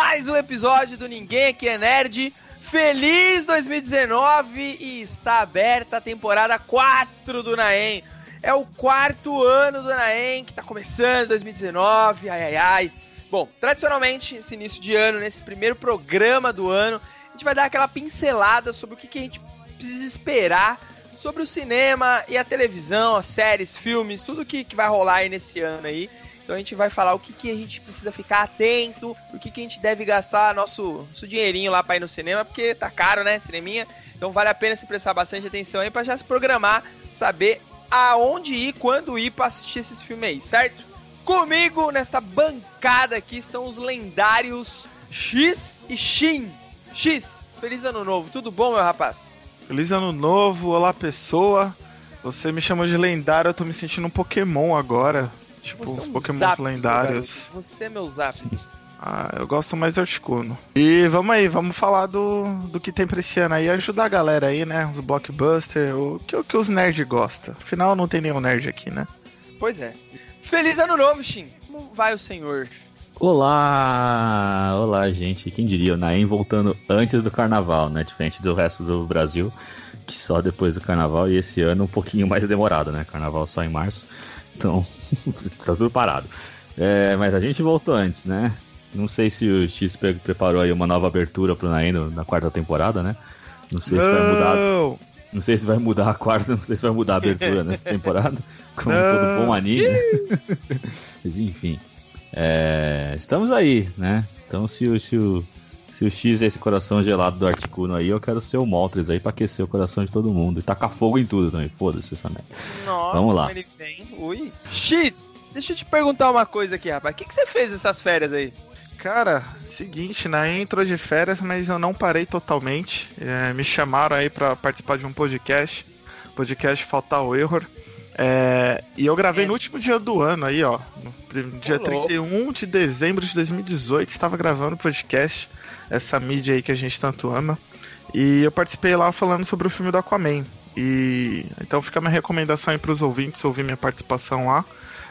mais um episódio do Ninguém Aqui é Nerd. Feliz 2019 e está aberta a temporada 4 do Naem. É o quarto ano do Naem que está começando 2019, ai ai ai. Bom, tradicionalmente, esse início de ano, nesse primeiro programa do ano, a gente vai dar aquela pincelada sobre o que, que a gente precisa esperar sobre o cinema e a televisão, as séries, filmes, tudo que, que vai rolar aí nesse ano aí. Então a gente vai falar o que, que a gente precisa ficar atento, o que, que a gente deve gastar nosso, nosso dinheirinho lá para ir no cinema, porque tá caro, né, cineminha? Então vale a pena se prestar bastante atenção aí para já se programar, saber aonde ir, quando ir para assistir esses filmes aí, certo? Comigo nessa bancada aqui estão os lendários X e Shin. X, feliz ano novo, tudo bom, meu rapaz? Feliz ano novo, olá pessoa. Você me chamou de lendário, eu tô me sentindo um Pokémon agora. Tipo, Você é os um Pokémon Zapdos, lendários. garoto. Você é meu Zapdos. Ah, eu gosto mais de Articuno. E vamos aí, vamos falar do, do que tem pra esse ano aí, ajudar a galera aí, né? Os blockbusters, o que, o que os nerds gostam. Afinal, não tem nenhum nerd aqui, né? Pois é. Feliz ano novo, Shin. Como vai o senhor? Olá! Olá, gente. Quem diria, o Naem voltando antes do carnaval, né? Diferente do resto do Brasil, que só depois do carnaval, e esse ano um pouquinho mais demorado, né? Carnaval só em março, então tá tudo parado. É, mas a gente voltou antes, né? Não sei se o X pre- preparou aí uma nova abertura pro Naem no- na quarta temporada, né? Não sei se vai mudar. Não! Não sei se vai mudar a quarta, não sei se vai mudar a abertura nessa temporada, como Não. todo bom anime. Mas enfim. é, estamos aí, né? Então se o, se, o, se o X é esse coração gelado do Articuno aí, eu quero ser o Moltres aí pra aquecer o coração de todo mundo. E tacar fogo em tudo também. Foda-se essa merda. Nossa, Vamos lá. como ele vem. Ui. X, deixa eu te perguntar uma coisa aqui, rapaz. O que, que você fez essas férias aí? Cara, seguinte, na intro de férias, mas eu não parei totalmente. É, me chamaram aí pra participar de um podcast. Podcast Fatal Error. É, e eu gravei É. no último dia do ano aí, ó. No dia louco. 31 de dezembro de 2018, estava gravando o podcast. Essa mídia aí que a gente tanto ama. E eu participei lá falando sobre o filme do Aquaman. E então fica a minha recomendação aí pros ouvintes ouvir minha participação lá.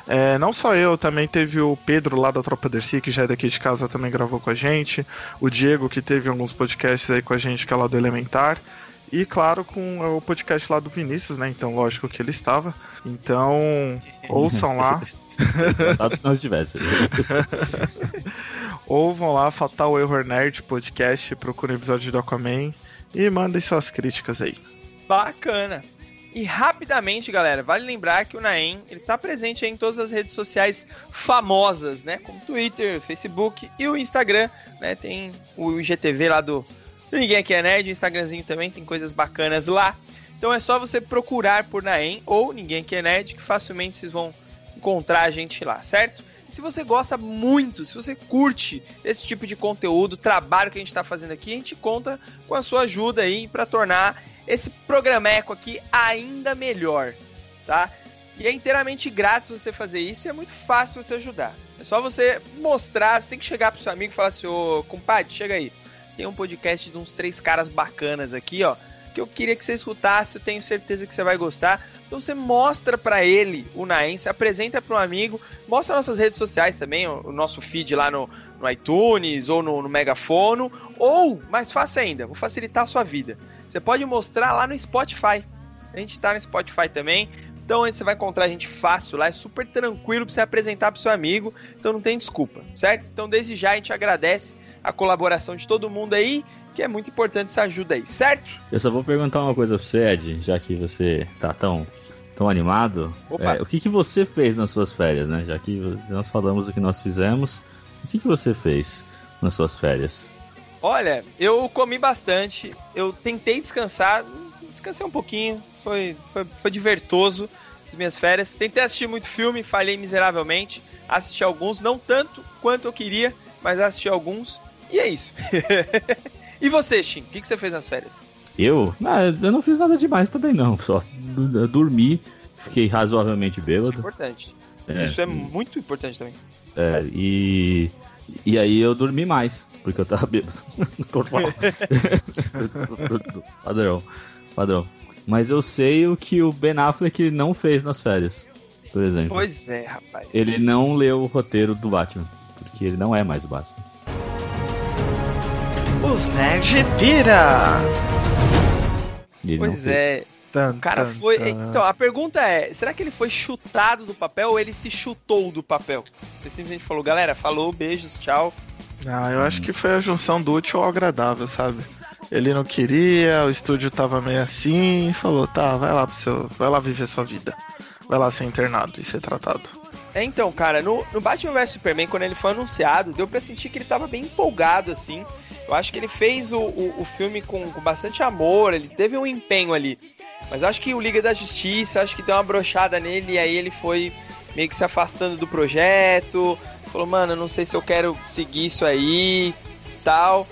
É, não só eu, também teve o Pedro lá da Tropa Dercy, que já é daqui de casa, também gravou com a gente. O Diego, que teve alguns podcasts aí com a gente, que é lá do Elementar. E claro, com o podcast lá do Vinícius, né? Então, lógico que ele estava. Então, ouçam lá. Se não estivesse. Ouvam lá, Fatal Error Nerd Podcast, procurem o episódio do Aquaman. E mandem suas críticas aí. Bacana. E rapidamente, galera, vale lembrar que o Naem, ele tá presente em todas as redes sociais famosas, né? Como Twitter, Facebook e o Instagram, né? Tem o IGTV lá do Ninguém Aqui é Nerd, o Instagramzinho também, tem coisas bacanas lá. Então é só você procurar por Naem ou Ninguém Aqui é Nerd, que facilmente vocês vão encontrar a gente lá, certo? Se você gosta muito, se você curte esse tipo de conteúdo, trabalho que a gente está fazendo aqui, a gente conta com a sua ajuda aí para tornar esse programeco aqui ainda melhor, tá? E é inteiramente grátis você fazer isso e é muito fácil você ajudar. É só você mostrar, você tem que chegar pro seu amigo e falar assim, ô compadre, chega aí. Tem um podcast de uns três caras bacanas aqui, ó, que eu queria que você escutasse, eu tenho certeza que você vai gostar. Então você mostra pra ele o Naem, se apresenta para um amigo, mostra nossas redes sociais também, o, nosso feed lá no, no iTunes ou no, no Megafono, ou, mais fácil ainda, vou facilitar a sua vida. Você pode mostrar lá no Spotify. A gente tá no Spotify também. Então você vai encontrar a gente fácil lá, é super tranquilo pra você apresentar pro seu amigo, então não tem desculpa, certo? Então desde já a gente agradece a colaboração de todo mundo aí, que é muito importante essa ajuda aí, certo? Eu só vou perguntar uma coisa pra você, Ed, já que você tá tão, tão animado. É, o que, que você fez nas suas férias, né? Já que nós falamos o que nós fizemos, o que, que você fez nas suas férias? Olha, eu comi bastante, eu tentei descansar, descansei um pouquinho, foi, foi, foi divertoso as minhas férias. Tentei assistir muito filme, falhei miseravelmente, assisti alguns, não tanto quanto eu queria, mas assisti alguns, e é isso. e você, Shin, o que, que você fez nas férias? Eu? Ah, eu não fiz nada demais também, não. Só dormi, fiquei razoavelmente Isso é bêbado. importante. É, Isso é muito importante também. é, e. E aí eu dormi mais, porque eu tava bêbado. Normal. padrão, padrão. Mas eu sei o que o Ben Affleck não fez nas férias, por exemplo. Pois é, rapaz. Ele não leu o roteiro do Batman. Porque ele não é mais o Batman. Os Nerd Pira! Ele pois é. o cara foi. Então, a pergunta é: será que ele foi chutado do papel ou ele se chutou do papel? Ele simplesmente falou, galera, falou, beijos, tchau. Ah, eu acho que foi a junção do útil ao agradável, sabe? Ele não queria, o estúdio tava meio assim, falou, tá, vai lá pro seu. Vai lá viver sua vida. Vai lá ser internado e ser tratado. É, então, cara, no, no Batman vs Superman, quando ele foi anunciado, deu pra sentir que ele tava bem empolgado, assim. Eu acho que ele fez o, o, o filme com, com, bastante amor, ele teve um empenho ali. Mas acho que o Liga da Justiça, acho que deu uma brochada nele e aí ele foi meio que se afastando do projeto. Falou, mano, não sei se eu quero seguir isso aí tal.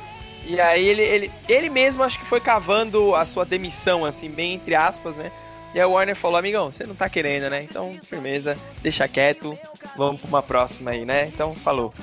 E aí ele, ele, ele mesmo acho que foi cavando a sua demissão, assim, bem entre aspas, né? E a Warner falou, amigão, você não tá querendo, né? Então, firmeza, deixa quieto, vamos pra uma próxima aí, né? Então, falou.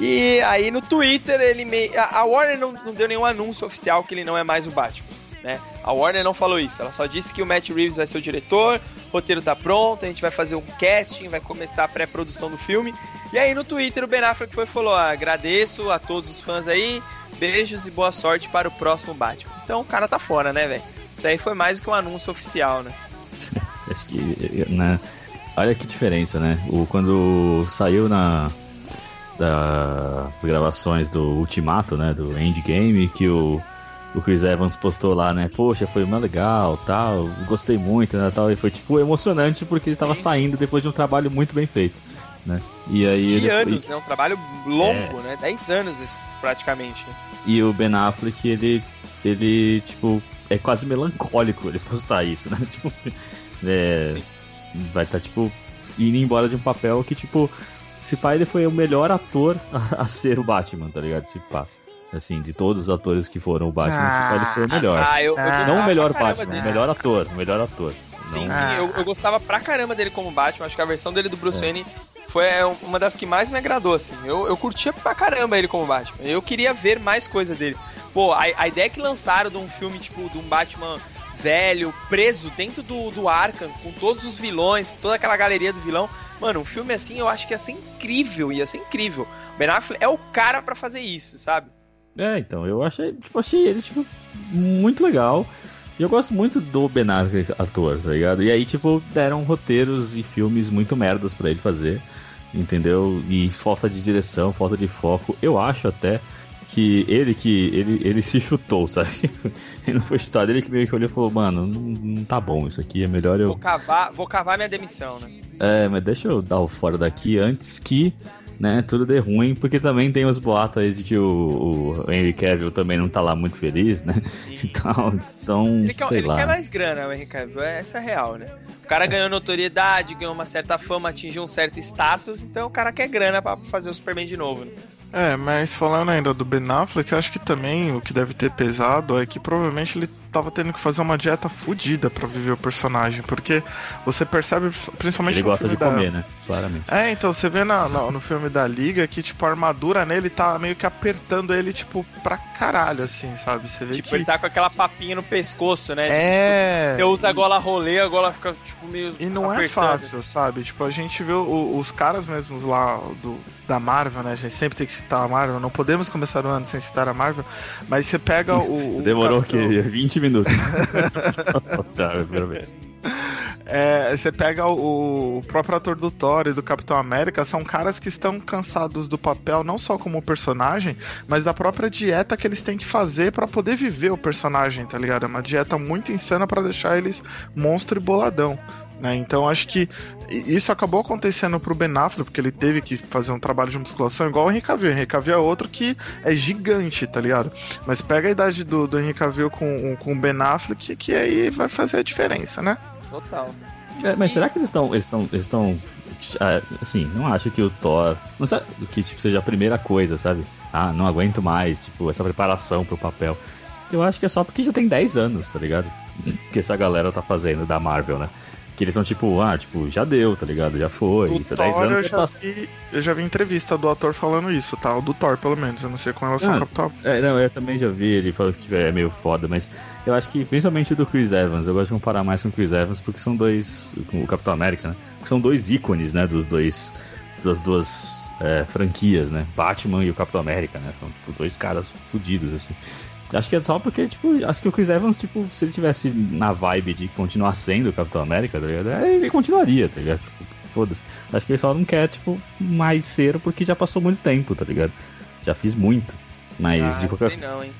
E aí no Twitter ele me... A Warner não, não deu nenhum anúncio oficial que ele não é mais o Batman. Né? A Warner não falou isso, ela só disse que o Matt Reeves vai ser o diretor, o roteiro tá pronto, a gente vai fazer um casting, vai começar a pré-produção do filme. E aí no Twitter o Ben Affleck foi falou: ah, agradeço a todos os fãs aí, beijos e boa sorte para o próximo Batman. Então o cara tá fora, né, velho? Isso aí foi mais do que um anúncio oficial, né? Acho que, né? Olha que diferença, né? O, quando saiu na, das gravações do Ultimato, né, do Endgame, que o, o Chris Evans postou lá, né, poxa, foi uma legal, tal, gostei muito, né, tal, e foi, tipo, emocionante porque ele estava saindo depois de um trabalho muito bem feito, né, e aí... De ele, anos, né, um trabalho longo, é... né, 10 anos praticamente, né? E o Ben Affleck, ele, ele, tipo, é quase melancólico ele postar isso, né, tipo, é, vai estar, tá, tipo, indo embora de um papel que, tipo se pá, ele foi o melhor ator a, a, ser o Batman, tá ligado? Se pá. Assim, de todos os atores que foram o Batman, ah, se pá, ele foi o melhor. Ah, eu, eu não o melhor Batman, dele. o melhor ator, o melhor ator. Sim, não... sim, eu, eu, gostava pra caramba dele como Batman, acho que a versão dele do Bruce é. Wayne foi é, uma das que mais me agradou, assim. Eu, eu curtia pra caramba ele como Batman. Eu queria ver mais coisa dele. Pô, a, a ideia que lançaram de um filme, tipo, de um Batman velho, preso dentro do, do Arkham, com todos os vilões, toda aquela galeria do vilão. Mano, um filme assim eu acho que ia ser incrível, ia ser incrível. Ben Affleck é o cara para fazer isso, sabe? É, então, eu achei, tipo, achei ele, tipo, muito legal. E eu gosto muito do Ben Affleck ator, tá ligado? E aí, tipo, deram roteiros e filmes muito merdas para ele fazer, entendeu? E falta de direção, falta de foco. Eu acho até que ele que ele, ele se chutou, sabe? ele não foi chutado, ele que meio que olhou e falou, mano, não, não tá bom isso aqui, é melhor eu. Vou cavar, vou cavar minha demissão, né? É, mas deixa eu dar o fora daqui antes que né, tudo dê ruim, porque também tem os boatos aí de que o, o Henry Cavill também não tá lá muito feliz, né? Então, então ele quer, sei ele lá. quer mais grana, o Henry Cavill, essa é real, né? O cara ganhou notoriedade, ganhou uma certa fama, atingiu um certo status, então o cara quer grana para fazer o Superman de novo, né? É, mas falando ainda do Ben Affleck, eu acho que também o que deve ter pesado é que provavelmente ele tava tendo que fazer uma dieta fodida para viver o personagem, porque você percebe, principalmente Ele gosta de da... comer, né? Claramente. É, então você vê na, na, no filme da Liga que, tipo, a armadura nele tá meio que apertando ele, tipo, pra caralho, assim, sabe? Você vê tipo, que... ele tá com aquela papinha no pescoço, né? É. Tipo, você usa a gola rolê, a gola fica, tipo, meio. E não é fácil, sabe? Tipo, a gente vê o, os caras mesmos lá do, da Marvel, né? A gente sempre tem que citar a Marvel, não podemos começar o ano sem citar a Marvel, mas você pega o. o Demorou Capitão... que 20 minutos. é, você pega o, o, próprio ator do Thor e do Capitão América, são caras que estão cansados do papel, não só como personagem, mas da própria dieta que eles têm que fazer para poder viver o personagem, tá ligado? É uma dieta muito insana para deixar eles monstro e boladão. Né? Então acho que isso acabou acontecendo pro Ben Affleck, porque ele teve que fazer um trabalho de musculação igual o Henry Cavill. O Henry Cavill é outro que é gigante, tá ligado? Mas pega a idade do, do Henry Cavill com, com o Ben Affleck, que aí vai fazer a diferença, né? Total. É, mas será que eles estão. Eles estão. Eles estão. Ah, assim, não acho que o Thor. Não sabe que tipo, seja a primeira coisa, sabe? Ah, não aguento mais, tipo, essa preparação pro papel. Eu acho que é só porque já tem 10 anos, tá ligado? Que essa galera tá fazendo da Marvel, né? Que eles são tipo, ah, tipo, já deu, tá ligado? Já foi. Do isso é 10 anos eu já, passa... vi, eu já vi entrevista do ator falando isso, tá? O do Thor, pelo menos. Eu não sei com relação ah, ao Capitão. É, não, eu também já vi ele falou que tipo, é meio foda, mas eu acho que principalmente o do Chris Evans, eu gosto de comparar mais com o Chris Evans, porque são dois. Com o Capitão América, né? Porque são dois ícones, né? Dos dois das duas é, franquias, né? Batman e o Capitão América, né? São tipo, dois caras fodidos, assim. Acho que é só porque, tipo, acho que o Chris Evans, tipo, se ele tivesse na vibe de continuar sendo o Capitão América, tá ligado? Ele continuaria, tá ligado? Tipo, foda-se. Acho que ele só não quer, tipo, mais ser porque já passou muito tempo, tá ligado? Já fiz muito. Mas ah, de qualquer sei não, hein?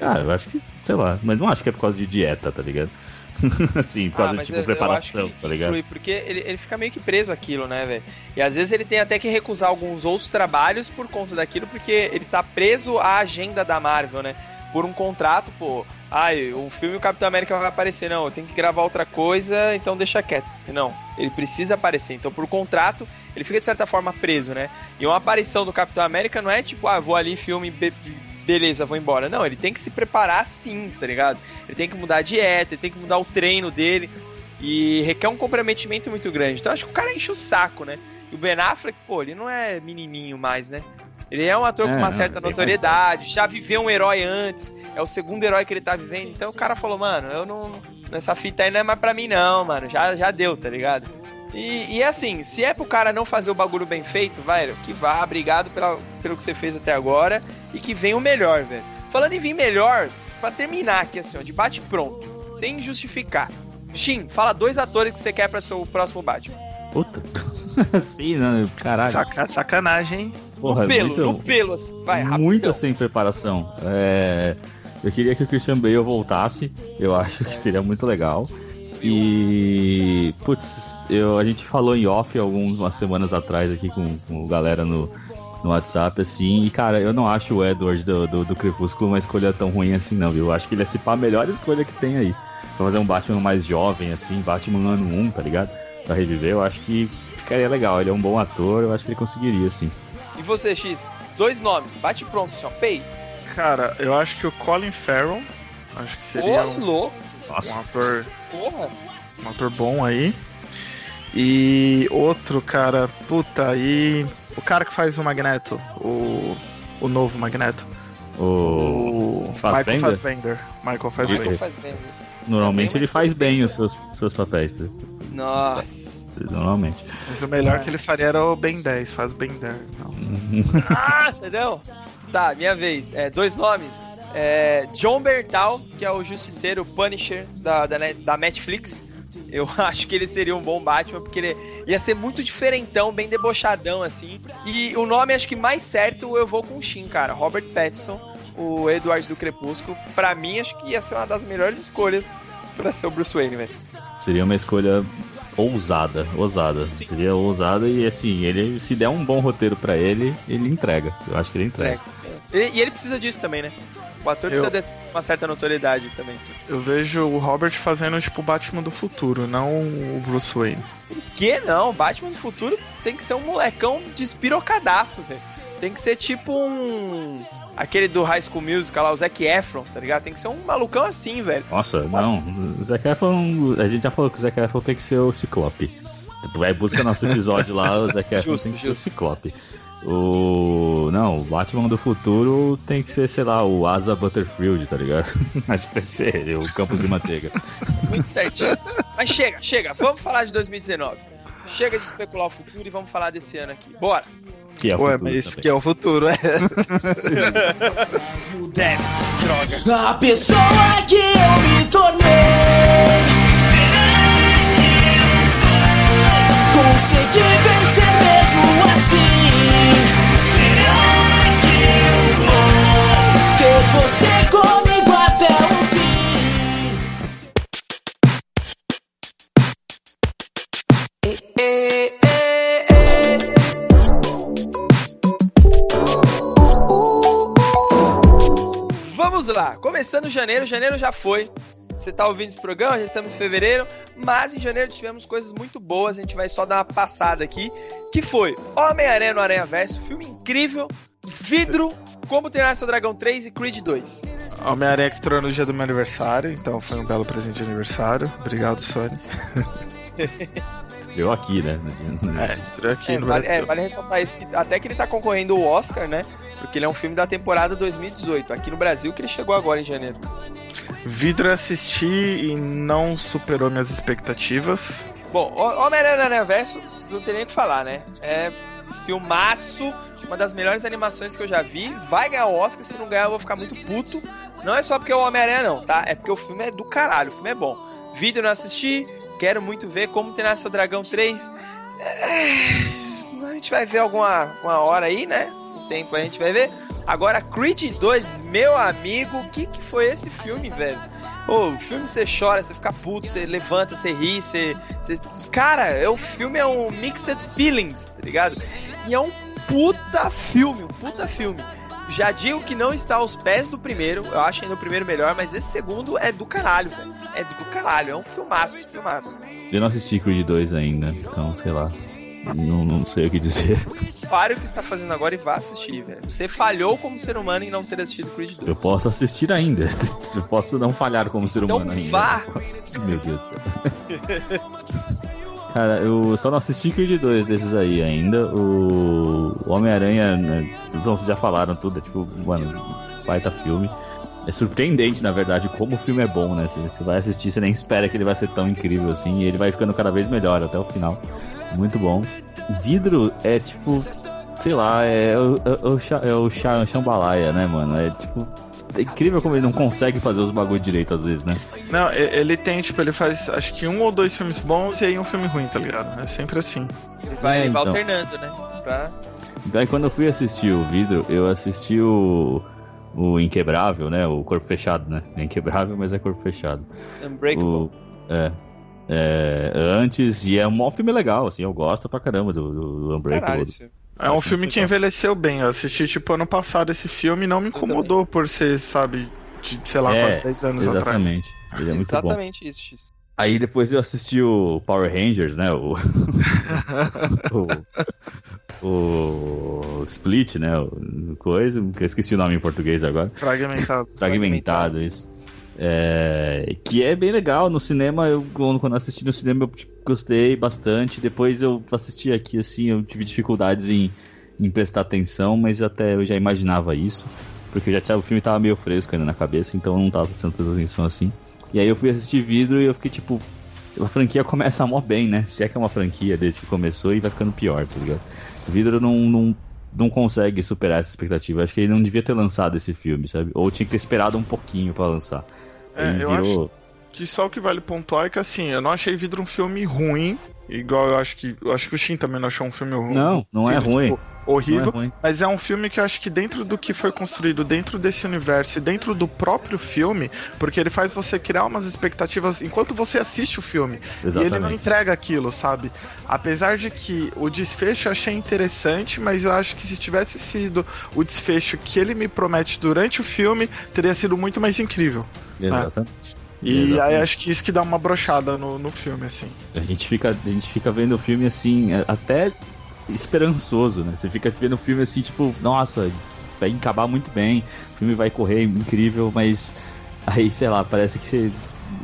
Ah, eu acho que, sei lá, mas não acho que é por causa de dieta, tá ligado? assim, por causa ah, de tipo, eu, preparação, eu tá ligado? Influi, porque ele, ele fica meio que preso aquilo, né, velho? E às vezes ele tem até que recusar alguns outros trabalhos por conta daquilo, porque ele tá preso à agenda da Marvel, né? Por um contrato, pô. Ai, o filme o Capitão América vai aparecer. Não, eu tenho que gravar outra coisa, então deixa quieto. Não, ele precisa aparecer. Então, por contrato, ele fica de certa forma preso, né? E uma aparição do Capitão América não é tipo, ah, vou ali, filme, beleza, vou embora. Não, ele tem que se preparar sim, tá ligado? Ele tem que mudar a dieta, ele tem que mudar o treino dele. E requer um comprometimento muito grande. Então acho que o cara enche o saco, né? E o Ben Affleck, pô, ele não é menininho mais, né? Ele é um ator é, com uma certa notoriedade, já viveu um herói antes, é o segundo herói que ele tá vivendo. Então o cara falou, mano, eu não. Nessa fita aí não é mais pra mim, não, mano. Já, já deu, tá ligado? E, e assim, se é pro cara não fazer o bagulho bem feito, velho, que vá, obrigado pela, pelo que você fez até agora e que venha o melhor, velho. Falando em vir melhor, para terminar aqui assim, ó, de bate pronto, sem justificar. Shin, fala dois atores que você quer para ser o próximo Batman. Puta. Sim, não, caralho. Saca, sacanagem, hein? Porra, no pelo, muito, no pelo, assim, vai, rapidão. Muito sem preparação. É, eu queria que o Christian Bale voltasse. Eu acho que seria muito legal. E. Putz, eu, a gente falou em off algumas semanas atrás aqui com, com galera no, no WhatsApp, assim. E, cara, eu não acho o Edward do, do, do Crepúsculo uma escolha tão ruim assim, não, viu? Eu acho que ele é a melhor escolha que tem aí. Pra fazer um Batman mais jovem, assim, Batman ano 1, tá ligado? Pra reviver, eu acho que ficaria legal. Ele é um bom ator, eu acho que ele conseguiria, assim. E você, X? Dois nomes, bate pronto, assim, ó. Pei. Cara, eu acho que o Colin Farrell, acho que seria Ô, um, louco. um ator Porra. um ator bom aí. E outro cara, puta, e o cara que faz o Magneto, o, o novo Magneto. O, O Fassbender? Michael Fassbender. Michael Fassbender. Michael faz bem. Normalmente Também, ele faz bem os seus, seus papéis. tá? Nossa. Normalmente. Mas o melhor que ele faria era o Ben 10, faz Ben 10. Não. Nossa, não. Tá, minha vez. É, dois nomes. É, John Bertal, que é o justiceiro Punisher da, da, da Netflix. Eu acho que ele seria um bom Batman, porque ele ia ser muito diferentão, bem debochadão, assim. E o nome, acho que mais certo, eu vou com o Shin, cara. Robert Pattinson, o Edward do Crepúsculo. Pra mim, acho que ia ser uma das melhores escolhas pra ser o Bruce Wayne, velho. Seria uma escolha ousada, ousada. Sim. Seria ousada e assim, ele se der um bom roteiro pra ele, ele entrega. Eu acho que ele entrega. E, e ele precisa disso também, né? O ator Eu- precisa dessa uma certa notoriedade também. Eu vejo o Robert fazendo tipo o Batman do futuro, não o Bruce Wayne. Por que não? Batman do futuro tem que ser um molecão despirocadaço, velho. Tem que ser tipo um. Aquele do High School Musical lá, o Zac Efron, tá ligado? Tem que ser um malucão assim, velho. Nossa, não. O Zac Efron, a gente já falou que o Zac Efron tem que ser o Ciclope. Tu vai busca nosso episódio lá, o Zac Efron Justo, tem que ser justo. o Ciclope. O. Não, o Batman do futuro tem que ser, sei lá, o Asa Butterfield, tá ligado? Acho que tem que ser ele, o Campos de Manteiga. Muito certinho. Mas chega, chega. Vamos falar de 2019. Chega de especular o futuro e vamos falar desse ano aqui. Bora! Que é o Ué, futuro mas isso também. que é o futuro, é. Droga. A pessoa que eu me tornei Consegui vencer mesmo assim Ter você comigo começando janeiro, janeiro já foi. Você tá ouvindo esse programa, já estamos em fevereiro, mas em janeiro tivemos coisas muito boas, a gente vai só dar uma passada aqui, que foi Homem-Aranha no Aranha Verso, filme incrível, Vidro, Como Treinar Seu Dragão 3 e Creed 2. Homem-Aranha que estreou no dia do meu aniversário, então foi um belo presente de aniversário. Obrigado, Sony. Estreou aqui, né? É, estreou aqui É, no vale, Brasil. é, vale ressaltar isso, que até que ele tá concorrendo ao Oscar, né? Porque ele é um filme da temporada 2018, aqui no Brasil que ele chegou agora em janeiro. Vidro eu assisti e não superou minhas expectativas. Bom, Ho- Homem-Aranha Aranha Verso, não tem nem o que falar, né? É filmaço, uma das melhores animações que eu já vi. Vai ganhar o Oscar, se não ganhar eu vou ficar muito puto. Não é só porque é o Homem-Aranha, não, tá? É porque o filme é do caralho, o filme é bom. Vídeo eu não assisti, quero muito ver como treinar seu dragão 3. É, a gente vai ver alguma, alguma hora aí, né? Um tempo a gente vai ver. Agora, Creed 2, meu amigo, o que, que foi esse filme, velho? O filme você chora, você fica puto, você levanta, você ri, você. você... Cara, é, o filme é um mixed feelings, tá ligado? E é um puta filme, um puta filme. Já digo que não está aos pés do primeiro, eu acho ainda o primeiro melhor, mas esse segundo é do caralho, velho. É do caralho, é um filmaço, filmaço. Eu não assisti Creed 2 ainda, então sei lá. Não, não sei o que dizer. Pare o que está fazendo agora e vá assistir, velho. Você falhou como ser humano em não ter assistido Creed 2. Eu posso assistir ainda. Eu posso não falhar como ser então humano ainda. vá! Meu Deus do céu. Cara, eu só não assisti Creed 2 desses aí ainda. O Homem-Aranha, né, então, vocês já falaram tudo, é tipo, mano, baita filme. É surpreendente, na verdade, como o filme é bom, né? Você, você vai assistir, você nem espera que ele vai ser tão incrível assim, e ele vai ficando cada vez melhor até o final. Muito bom. Vidro é tipo, sei lá, é o, é o, é o Cha- Shambalaia, né, mano? É tipo. É incrível como ele não consegue fazer os bagulho direito às vezes, né? Não, ele tem, tipo, ele faz acho que um ou dois filmes bons e aí um filme ruim, tá ligado? É sempre assim. Ele vai, É, então. alternando, né? Pra... Daí quando eu fui assistir o vidro, eu assisti o. O Inquebrável, né? O Corpo Fechado, né? É Inquebrável, mas é Corpo Fechado. Unbreakable. O, é, é, Antes, e é um maior filme legal, assim, eu gosto pra caramba do, do, do Unbreakable. Caralho, esse filme. É um filme que legal. envelheceu bem. Eu assisti, tipo, ano passado esse filme e não me incomodou por ser, sabe, de, sei lá, É, quase 10 anos atrás. Exatamente. Ele é muito bom. Exatamente isso, X. Aí depois eu assisti o Power Rangers, né? O. o, o Split, né? O coisa, eu esqueci o nome em português agora. Fragmentado. Fragmentado, isso. É, que é bem legal. No cinema, eu quando assisti no cinema, eu tipo, gostei bastante. Depois eu assisti aqui, assim, eu tive dificuldades em, em prestar atenção, mas até eu já imaginava isso. Porque já tinha, o filme tava meio fresco ainda na cabeça, então eu não tava prestando tanta atenção assim. E aí eu fui assistir vidro e eu fiquei tipo. A franquia começa mó bem, né? Se é que é uma franquia desde que começou e vai ficando pior, tá ligado? Vidro não, não, não consegue superar essa expectativa. Acho que ele não devia ter lançado esse filme, sabe? Ou tinha que ter esperado um pouquinho pra lançar. É, Ele eu acho que só o que vale pontuar é que assim, eu não achei Vidro um filme ruim, igual eu acho que. Eu acho que o Shin também não achou um filme ruim. Não, não é tipo, ruim. Horrível. É. Mas é um filme que eu acho que dentro do que foi construído, dentro desse universo e dentro do próprio filme, porque ele faz você criar umas expectativas enquanto você assiste o filme. E ele não Exatamente. entrega aquilo, sabe? Apesar de que o desfecho eu achei interessante, mas eu acho que se tivesse sido o desfecho que ele me promete durante o filme, teria sido muito mais incrível. Exatamente. E aí Exatamente. acho que isso que dá uma brochada no, no filme, assim. A gente fica, a gente fica vendo o filme assim, até esperançoso, né? Você fica vendo o filme assim, tipo, nossa, vai acabar muito bem, o filme vai correr incrível, mas aí, sei lá, parece que você,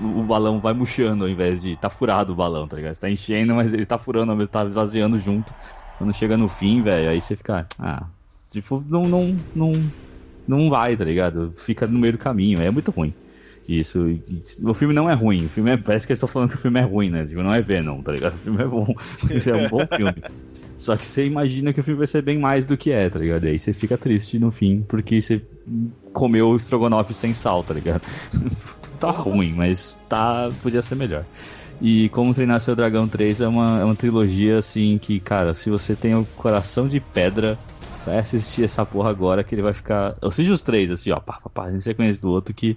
o balão vai murchando ao invés de tá furado o balão, tá ligado? Você tá enchendo, mas ele tá furando, ele tá esvaziando junto. Quando chega no fim, velho, aí você fica, ah, tipo, não, não, não, não vai, tá ligado? Fica no meio do caminho, é muito ruim. Isso, o filme não é ruim, o filme é, parece que eles estão falando que o filme é ruim, né? Tipo, não é Venom, tá ligado? O filme é bom, isso é um bom filme. Só que você imagina que o filme vai ser bem mais do que é, tá ligado? E aí você fica triste no fim, porque você comeu o estrogonofe sem sal, tá ligado? tá ruim, mas tá, podia ser melhor. E Como Treinar Seu Dragão 3 é uma, é uma trilogia, assim, que, cara, se você tem o coração de pedra, vai assistir essa porra agora que ele vai ficar. Assiste os três, assim, ó, pá, pá, pá, em sequência do outro, que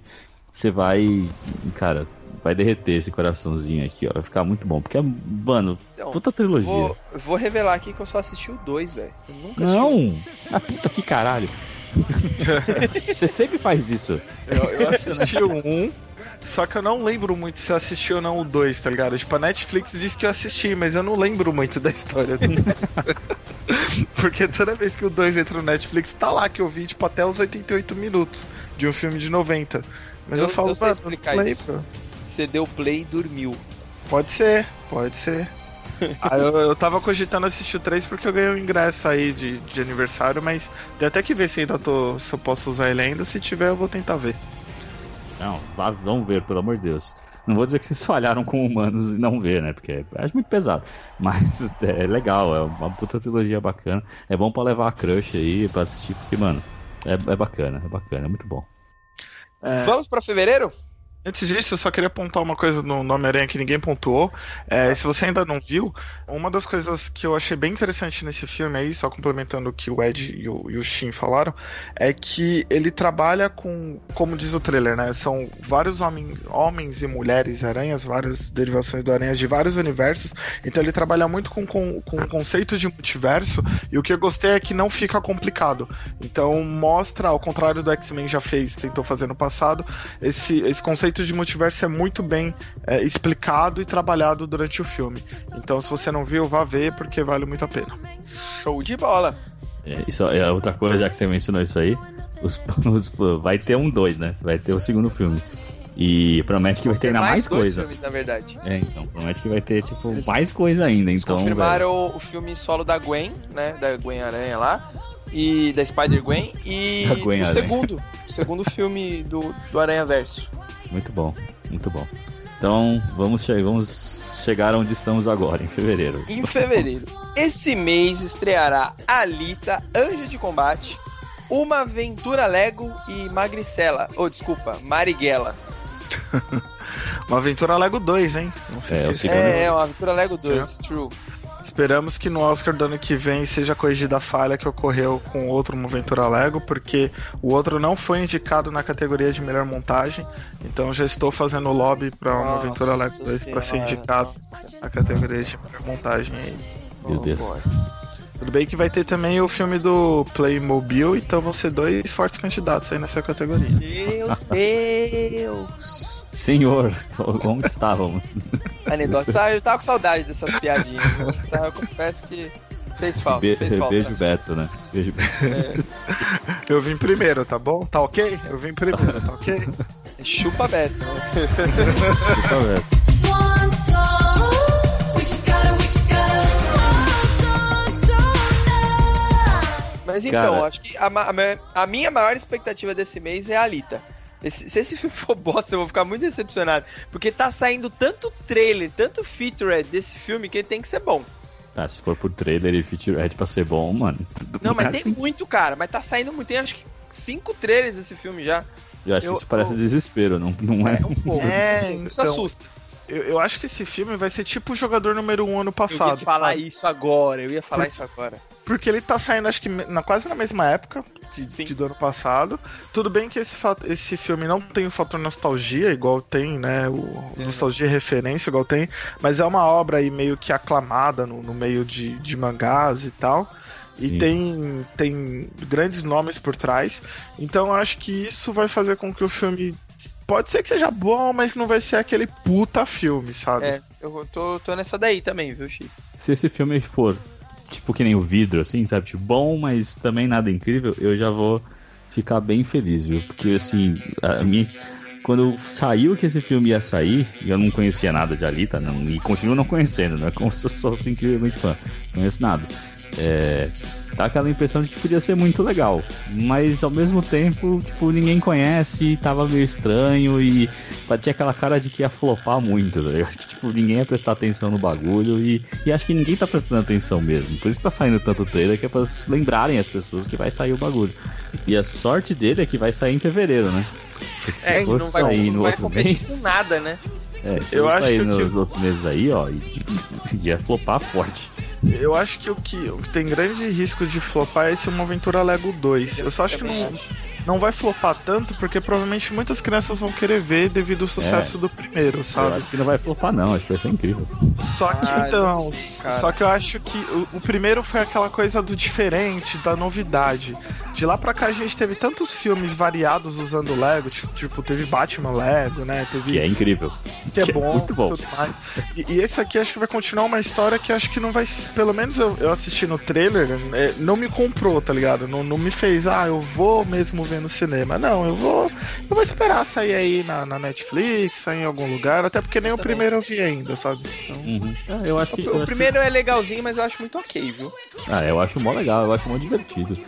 você vai. Cara, vai derreter esse coraçãozinho aqui, ó. Vai ficar muito bom. Porque é, mano, Então, puta trilogia. Vou, vou revelar aqui que eu só assisti o 2, velho. Eu nunca assisti o Não! Ah, puta que caralho. Você sempre faz isso. Eu, eu assisti o 1, só que eu não lembro muito se eu assisti ou não o 2, tá ligado? Tipo, a Netflix disse que eu assisti, mas eu não lembro muito da história. Porque toda vez que o 2 entra no Netflix, tá lá que eu vi, tipo, até os 88 minutos de um filme de 90. Mas eu, Eu- falo, eu "Mano, explicar play, isso." pô." Você deu play e dormiu. Pode ser, pode ser. Aí eu, eu tava cogitando assistir o 3 porque eu ganhei um ingresso aí de, de aniversário, mas tem até que ver se ainda tô. se eu posso usar ele ainda. Se tiver, eu vou tentar ver. Não, vamos ver, pelo amor de Deus. Não vou dizer que vocês falharam com humanos e não ver, né? Porque acho muito pesado. Mas é legal, é uma puta trilogia bacana. É bom pra levar a crush aí pra assistir, porque, mano, é, é bacana, é bacana, é muito bom. Vamos pra fevereiro? Antes disso, eu só queria apontar uma coisa no no Homem-Aranha que ninguém pontuou. É, se você ainda não viu, uma das coisas que eu achei bem interessante nesse filme aí, só complementando o que o Ed e o, e o Shin falaram, é que ele trabalha com, como diz o trailer, né? São vários homem, homens e mulheres aranhas, várias derivações do aranhas de vários universos. Então ele trabalha muito com, com, com o conceito de multiverso. E o que eu gostei é que não fica complicado. Então mostra, ao contrário do X-Men já fez, tentou fazer no passado, esse, esse conceito de multiverso é muito bem é, explicado e trabalhado durante o filme. Então, se você não viu, vá ver, porque vale muito a pena. Show de bola. É, isso é outra coisa, já que você mencionou isso aí. Os, os- vai ter um 2, né? Vai ter o segundo filme. E promete que vai ter ainda mais, dois coisa. filmes, na verdade. É, então, promete que vai ter, tipo, Eles- mais coisa ainda. Eles Então, velho. confirmaram o filme solo da Gwen, né? Da Gwen Aranha lá. E da Spider-Gwen. E Da Gwen o Aranha. segundo. O segundo filme do, do Aranha Verso. Muito bom, muito bom. Então, vamos, che vamos chegar onde estamos agora, em fevereiro. Em fevereiro. Esse mês estreará Alita, Anjo de Combate, Uma Aventura Lego e Magricela. Oh, desculpa, Marighella. Uma aventura Lego 2, hein? Não se É, É, é, uma Aventura Lego 2, true. Esperamos que no Oscar do ano que vem seja corrigida a falha que ocorreu com o outro Uma Aventura Lego, porque o outro não foi indicado na categoria de melhor montagem. Então já estou fazendo lobby para Uma Nossa Aventura Lego 2 para ser indicado nossa. na categoria de melhor montagem aí. Meu Oh, Deus. boy. Tudo bem que vai ter também o filme do Playmobil, então vão ser dois fortes candidatos aí nessa categoria. Meu Deus! Senhor, onde estávamos? Anedotas. Ah, eu tava com saudade dessas piadinhas. Tá, Eu confesso que fez falta. Be fez falta. beijo Beto, né? Beijo Beto. Eu vim primeiro, tá bom? Tá ok? Eu vim primeiro, tá ok? Chupa Beto. né? Chupa Beto. Mas então, Cara. acho que a, ma- a a minha maior expectativa desse mês é a Alita. Esse- se esse filme for bosta, eu vou ficar muito decepcionado. Porque tá saindo tanto trailer, tanto feature desse filme que ele tem que ser bom. Ah, se for por trailer e featurette pra ser bom, mano. Não, mas é tem assim. muito, cara. Mas tá saindo muito. Tem acho que cinco trailers desse filme já. Eu acho eu- que isso parece eu- desespero, não, não é? É um pouco. É, Isso então, assusta. Eu, eu acho que esse filme vai ser tipo o jogador número 1 um ano Eu passado. ia falar sabe? isso agora. Eu ia falar Por- isso agora. Porque ele tá saindo, acho que na, quase na mesma época que, Sim. que do ano passado. Tudo bem que esse, esse filme não tem o fator nostalgia, igual tem, né? O, nostalgia e referência, igual tem. Mas é uma obra aí meio que aclamada no, no meio de, de mangás e tal. E tem, tem grandes nomes por trás. Então eu acho que isso vai fazer com que o filme. Pode ser que seja bom, mas não vai ser aquele puta filme, sabe? É, eu tô, tô nessa daí também, viu, X? Se esse filme for tipo que nem o vidro, assim, sabe? Tipo, bom, mas também nada incrível, eu já vou ficar bem feliz, viu? Porque assim, a minha. Quando saiu que esse filme ia sair, e eu não conhecia nada de Alita, não, e continuo não conhecendo, não é como se eu fosse incrivelmente fã, não conheço nada. É, dá aquela impressão de que podia ser muito legal, mas ao mesmo tempo, tipo, ninguém conhece, tava meio estranho e tinha aquela cara de que ia flopar muito, tá ligado? Que, tipo, ninguém ia prestar atenção no bagulho e, e acho que ninguém tá prestando atenção mesmo. Por isso que tá saindo tanto trailer que é pra lembrarem as pessoas que vai sair o bagulho. E a sorte dele é que vai sair em fevereiro, né? Porque se É, fosse não vai, sair não no vai outro mês, com nada, né? é, se Eu acho sair que- nos outros meses aí, ó, ia flopar forte. Eu acho que o que, o que tem grande risco de flopar é esse Uma Aventura Lego 2. Eu só acho que não, acho. Não vai flopar tanto, porque provavelmente muitas crianças vão querer ver devido ao sucesso do primeiro, Eu sabe? acho que não vai flopar não, acho que vai ser incrível. Só que Ah, então, sei, só que eu acho que o, o primeiro foi aquela coisa do diferente, da novidade. De lá pra cá a gente teve tantos filmes variados usando Lego, tipo, tipo, teve Batman Lego, né? Teve Que é incrível. que é Que é bom, muito bom. tudo mais. E, e esse aqui acho que vai continuar uma história que acho que não vai. Pelo menos eu, eu assisti no trailer, é, não me comprou, tá ligado? Não, não me fez, ah, eu vou mesmo ver no cinema. Não, eu vou. Eu vou esperar sair aí na, na Netflix, sair em algum lugar, até porque nem o primeiro eu vi ainda, sabe? Então, Uhum. É, eu acho que. eu O acho primeiro é legalzinho, mas eu acho muito ok, viu? que- Ah, eu acho mó legal, eu acho mó divertido.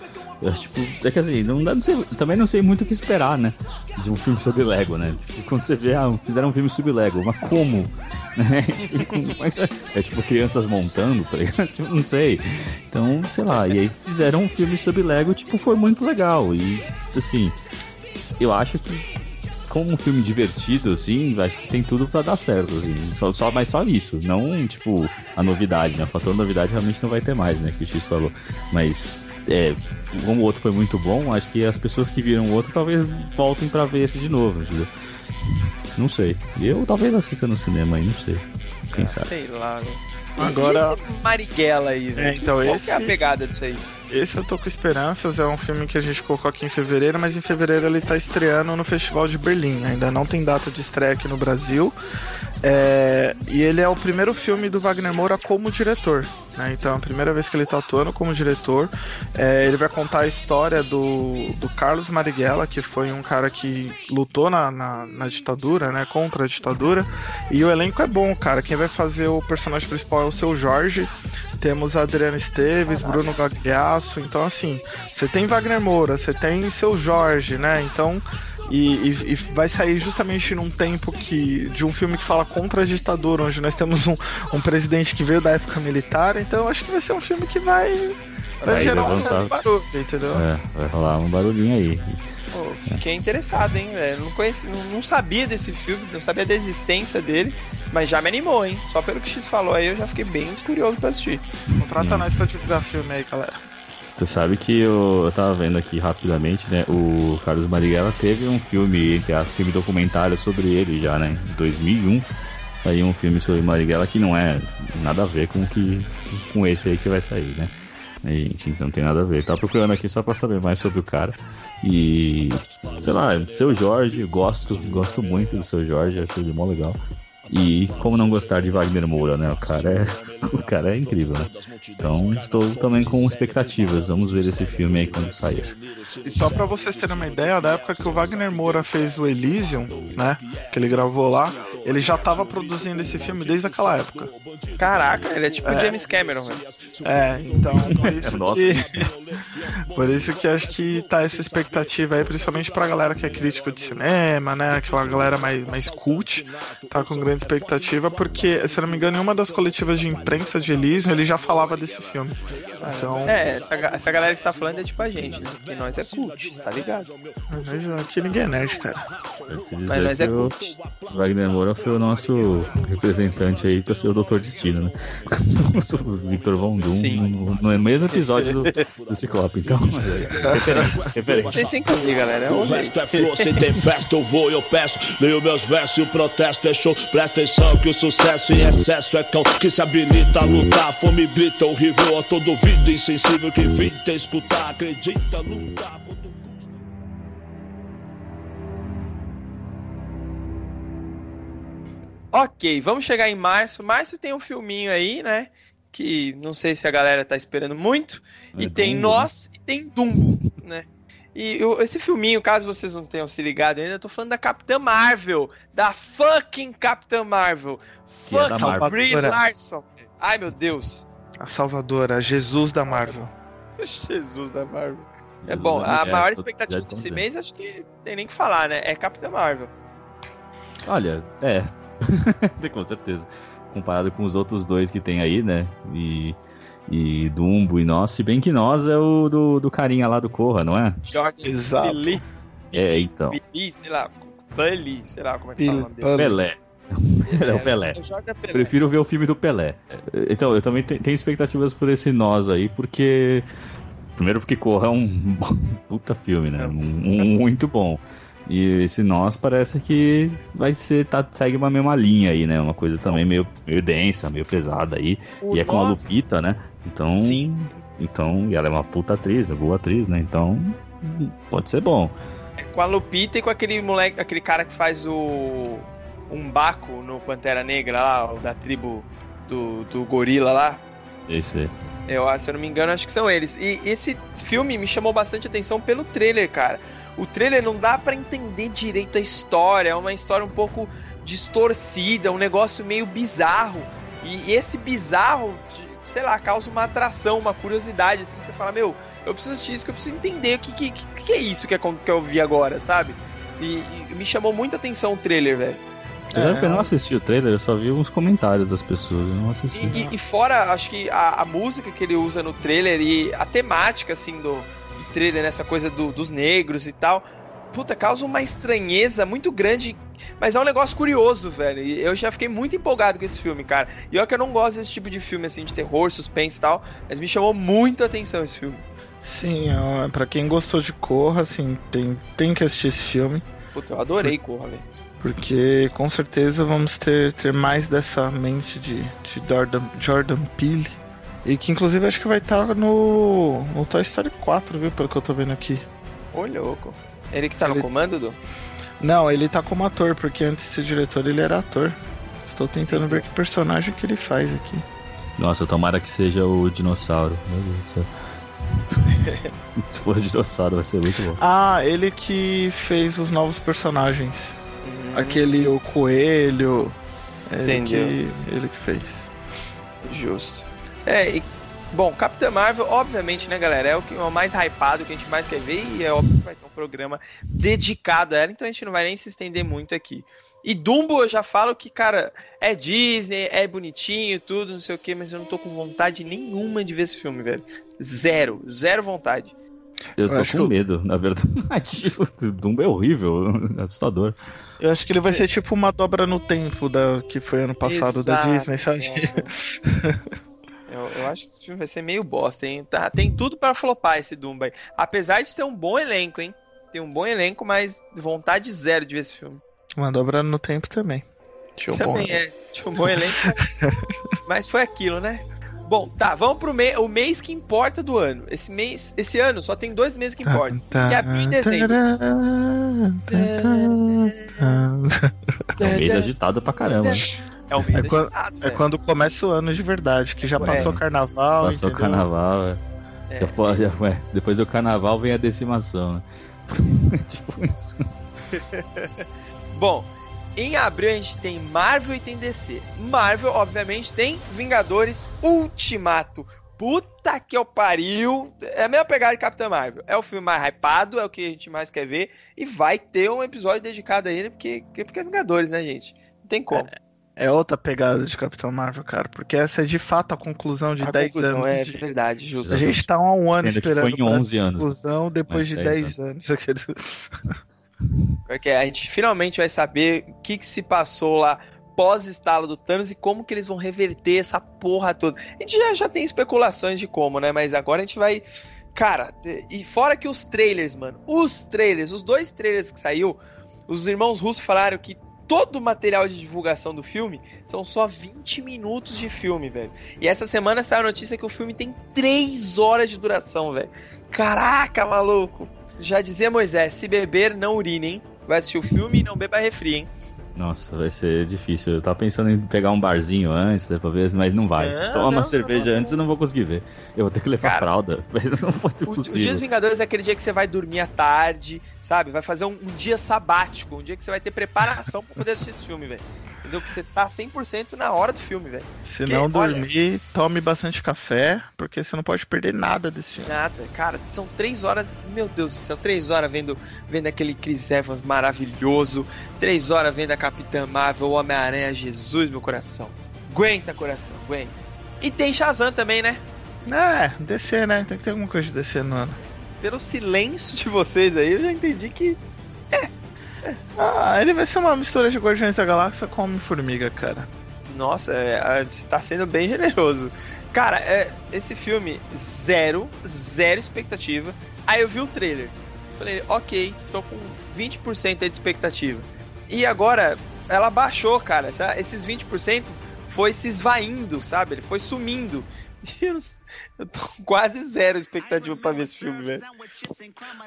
Eu, tipo, é que assim, não dá, sei- também não sei muito o que esperar, né? De um filme sobre Lego, né? Tipo, quando você vê, ah, fizeram um filme sobre Lego, mas como? Né? Tipo, é, é tipo crianças montando, tá ligado? Tipo, não sei. Então, sei lá, e aí fizeram um filme sobre Lego, tipo, foi muito legal. E, assim, eu acho que como um filme divertido, assim, acho que tem tudo pra dar certo, assim. Só, só, mas só isso, não, tipo, a novidade, né? O fator novidade realmente não vai ter mais, né? Que o X falou. Mas, é, como o outro foi muito bom, acho que as pessoas que viram o outro talvez voltem pra ver esse de novo, entendeu? Não sei. Eu talvez assista no cinema aí, não sei. Quem sabe? Sei lá, velho. Agora- E esse Marighella aí, velho? É, então Qual esse- que é a pegada disso aí? Esse eu tô com esperanças, é um filme que a gente colocou aqui em fevereiro, mas em fevereiro ele tá estreando no Festival de Berlim. Ainda não tem data de estreia aqui no Brasil. É, e ele é o primeiro filme do Wagner Moura como diretor. né? Então é a primeira vez que ele tá atuando como diretor. É, ele vai contar a história do, do Carlos Marighella, que foi um cara que lutou na, na, na ditadura, né? Contra a ditadura. E o elenco é bom, cara. Quem vai fazer o personagem principal é o seu Jorge. Temos a Adriana Esteves, Bruno Gagliasso. Então, assim, você tem Wagner Moura, você tem seu Jorge, né? Então, e, e- e vai sair justamente num tempo que de um filme que fala contra a ditadura, onde nós temos um, um presidente que veio da época militar. Então, acho que vai ser um filme que vai, vai, Vai gerar um certo barulho, entendeu? É, vai rolar um barulhinho aí. Pô, fiquei interessado, hein, velho. Não, conheci, não, não sabia desse filme, não sabia da existência dele, mas já me animou, hein? Só pelo que o X falou aí, eu já fiquei bem curioso pra assistir. Contrata nós pra divulgar filme aí, galera. Você sabe que eu, eu tava vendo aqui rapidamente, né? O Carlos Marighella teve um filme, entre aspas, filme documentário sobre ele já, né? Em 2001 saiu um filme sobre Marighella que não é nada a ver com que com esse aí que vai sair, né? Gente não tem nada a ver. Tava procurando aqui só pra saber mais sobre o cara. E sei lá, seu Jorge, gosto, gosto muito do seu Jorge, acho ele mó legal. E como não gostar de Wagner Moura, né? O cara é, o cara é incrível, né? Então estou também com expectativas. Vamos ver esse filme aí quando sair. E só pra vocês terem uma ideia, da época que o Wagner Moura fez o Elysium, né? Que ele gravou lá, ele já tava produzindo esse filme desde aquela época. Caraca, ele é tipo o É. James Cameron, velho. É, então por isso que. Por isso que acho que tá essa expectativa aí, principalmente pra galera que é crítico de cinema, né? Aquela galera mais, mais cult, tá com grande expectativa, porque, se eu não me engano, em uma das coletivas de imprensa de Elysium, ele já falava desse filme. Então, É, essa, essa galera que tá falando é tipo a gente, né? Porque nós é cult, tá ligado? mas aqui ninguém é nerd, cara. Se Mas dizer nós que é o cult. Wagner Moura foi o nosso representante aí pra ser o Doutor Destino, né? o Victor Von Doom Sim. no, no mesmo episódio do, do Ciclope. Então, referências. Vocês que ouvir, galera. É O o resto é flor, se tem festa eu vou e eu peço Leio meus versos e o protesto é show Presta atenção que o sucesso em excesso é cão Que se habilita a lutar, fome brita horrível A todo ouvido insensível que evita escutar Acredita, o- Ok, vamos chegar em março. Março tem um filminho aí, né? Que não sei se a galera tá esperando muito. É e tem Dumbo, Nós e tem Dumbo, né? E eu- esse filminho, caso vocês não tenham se ligado ainda, eu tô falando da Capitã Marvel. Da fucking Capitã Marvel. Que é Fucking Marvel. Brie Larson. Ai, meu Deus. A salvadora, Jesus da Marvel. Jesus da Marvel. É bom, é- a é, maior expectativa desse mês, acho que tem nem que falar, né? É Capitã Marvel. Olha, é. com certeza. Comparado com os outros dois que tem aí, né? E, e Dumbo e Nós. Se bem que Nós é o do, do carinha lá do Corra, não é? Jorge Exato. Billy, É, então. Billy, sei lá, Bully, sei lá como é que fala o nome dele. Billy. Pelé. É o Pelé. É Pelé. Prefiro ver o filme do Pelé. Então, eu também te- tenho expectativas por esse Nós aí, porque. Primeiro, porque Corra é um puta filme, né? Um, um muito bom. E esse Nós parece que vai ser. Tá, segue uma mesma linha aí, né? Uma coisa também meio, meio densa, meio pesada aí. O e é com a Lupita, né? Então. Sim. Então, e ela é uma puta atriz, é boa atriz, né? Então, pode ser bom. É com a Lupita e com aquele moleque, aquele cara que faz o. Um Baco no Pantera Negra lá, da tribo do, do gorila lá. Esse Eu, ah, se eu não me engano, acho que são eles. E esse filme me chamou bastante atenção pelo trailer, cara. O trailer não dá pra entender direito a história, é uma história um pouco distorcida, um negócio meio bizarro. E esse bizarro sei lá, causa uma atração, uma curiosidade, assim, que você fala, meu, eu preciso assistir isso, que eu preciso entender o que, que, que, que é isso que, é, que eu vi agora, sabe? E, e me chamou muita atenção o trailer, velho. Você sabe É. que eu não assisti o trailer, eu só vi uns comentários das pessoas, eu não assisti. E, e- e fora, acho que a, a música que ele usa no trailer e a temática, assim, do, do trailer, nessa coisa do- dos negros e tal, puta, causa uma estranheza muito grande, mas é um negócio curioso, velho. E eu já fiquei muito empolgado com esse filme, cara. E olha que eu não gosto desse tipo de filme, assim, de terror, suspense e tal, mas me chamou muita atenção esse filme. Sim, é, pra quem gostou de Corra, assim, tem, tem que assistir esse filme. Puta, eu adorei Corra, velho. Porque com certeza vamos ter, ter mais dessa mente de, de Jordan, Jordan Peele. E que inclusive acho que vai estar no, no Toy Story 4, viu? Pelo que eu tô vendo aqui. Ô, louco. Ele que tá no Ele- comando, do? Não, ele tá como ator, porque antes de ser diretor ele era ator. Estou tentando ver que personagem que ele faz aqui. Nossa, tomara que seja o dinossauro. Meu Deus do céu. Se for o dinossauro, vai ser muito bom. Ah, ele que fez os novos personagens. Uhum. Aquele, o coelho. Ele Entendi. que, ele que fez. Justo. É, e, bom, Capitã Marvel, obviamente, né, galera, é o, que, é o mais hypado, que a gente mais quer ver, e é óbvio que vai ter um programa dedicado a ela, então a gente não vai nem se estender muito aqui. E Dumbo eu já falo que, cara, é Disney, é bonitinho, tudo, não sei o que, mas eu não tô com vontade nenhuma de ver esse filme, velho. Zero, zero vontade. Eu Eu tô acho com que- medo, na verdade. o Dumbo é horrível, assustador. Eu acho que ele vai ser tipo uma dobra no tempo da que foi ano passado da Exato, Disney, sabe? Eu, eu acho que esse filme vai ser meio bosta, hein? Tá, tem tudo pra flopar esse Dumbo aí. Apesar de ter um bom elenco, hein? Tem um bom elenco, mas vontade zero de ver esse filme. Uma dobra no tempo também. Tinha um bom. Também é. Tinha um bom elenco, mas, mas foi aquilo, né? Bom, tá, vamos pro mês, o mês que importa do ano. Esse mês, esse ano só tem dois meses que importam. Que é abril e dezembro. É um mês agitado pra caramba. Né? É um mês É quando- agitado, É velho. quando começa o ano de verdade, que já É. passou o carnaval. Passou o carnaval, é. É. Já pode- já- ué, depois do carnaval vem a decimação, né? tipo isso. Bom, em abril a gente tem Marvel e tem DC. Marvel, obviamente, tem Vingadores Ultimato. Puta que eu pariu. É a mesma pegada de Capitã Marvel. É o filme mais hypado, é o que a gente mais quer ver. E vai ter um episódio dedicado a ele, porque, porque é Vingadores, né, gente? Não tem como. É outra pegada de Capitão Marvel, cara. Porque essa é de fato a conclusão de a 10 conclusão anos. é de- verdade, justo. A gente tá há um ano Sendo que esperando foi em pra 11 essa anos. conclusão depois de 10 10 anos. Porque a gente finalmente vai saber o que, que se passou lá pós-estalo do Thanos e como que eles vão reverter essa porra toda. A gente já, já tem especulações de como, né? Mas agora a gente vai. Cara, e fora que os trailers, mano, os trailers, os dois trailers que saiu, os irmãos russos falaram que todo o material de divulgação do filme são só 20 minutos de filme, velho. E essa semana saiu a notícia que o filme tem 3 horas de duração, velho. Caraca, maluco! Já dizia Moisés, se beber, não urine, hein? Vai assistir o filme e não beba refri, hein? Nossa, vai ser difícil. Eu tava pensando em pegar um barzinho antes, né, pra ver, mas não vai. Toma uma não, cerveja não, antes, eu não vou conseguir ver. Eu vou ter que levar Cara, fralda, mas não pode O, o Dia possível. dos Vingadores é aquele dia que você vai dormir à tarde, sabe? Vai fazer um, um dia sabático, um dia que você vai ter preparação pra poder assistir esse filme, velho. Entendeu? Porque você tá 100% na hora do filme, velho. Se Que, não olha- dormir, tome bastante café, porque você não pode perder nada desse filme. Nada, cara, são três horas, meu Deus do céu, três horas vendo, vendo aquele Chris Evans maravilhoso, três horas vendo a Capitã Marvel, o Homem-Aranha, Jesus, meu coração. Aguenta, coração, aguenta. E tem Shazam também, né? É, descer, né? Tem que ter alguma coisa de descer no ano. Pelo silêncio de vocês aí, eu já entendi que Ah, ele vai ser uma mistura de Guardiões da Galáxia com Homem-Formiga, cara. Nossa, é, você tá sendo bem generoso. Cara, é, esse filme, zero, zero expectativa. Aí eu vi o trailer. Falei, ok, tô com 20% aí de expectativa. E agora, ela baixou, cara. Esses 20% foi se esvaindo, sabe? Ele foi sumindo. E Eu, não s- eu tô com quase zero expectativa pra ver esse filme, velho.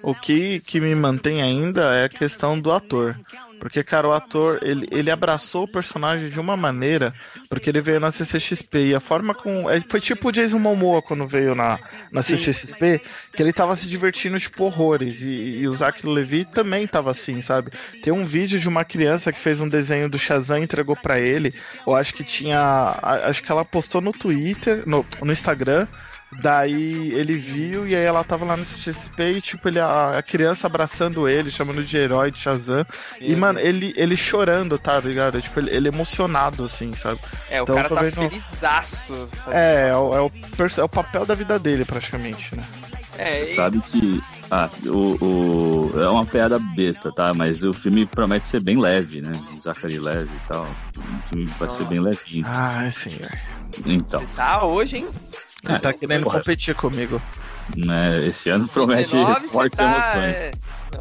O que, que me mantém ainda é a questão do ator. Porque, cara, o ator, ele, ele abraçou o personagem de uma maneira, porque ele veio na CCXP, e a forma com... é, Foi tipo o Jason Momoa quando veio na, na Sim. CCXP, que ele tava se divertindo, tipo, horrores, e, e o Zach Levi também tava assim, sabe? Tem um vídeo de uma criança que fez um desenho do Shazam e entregou pra ele, eu acho que tinha... Acho que ela postou no Twitter, no, no Instagram, Daí ele viu e aí ela tava lá no CXP e, tipo, ele, a, a criança abraçando ele, chamando de herói de Shazam. E, mano, ele, ele chorando, tá ligado? Tipo, ele, ele emocionado, assim, sabe? É, o Então, cara tô tá vendo- felizaço. É, é o, é, o, é o papel da vida dele, praticamente, né? É, Você e- sabe que. Ah, o, o- é uma piada besta, tá? Mas o filme promete ser bem leve, né? Zachary leve e tal. O filme vai ser bem levinho. Ah, senhor. Então, Você tá hoje, hein? Ele tá querendo porra. competir comigo. né, esse ano promete 19, você fortes tá, emoções. é.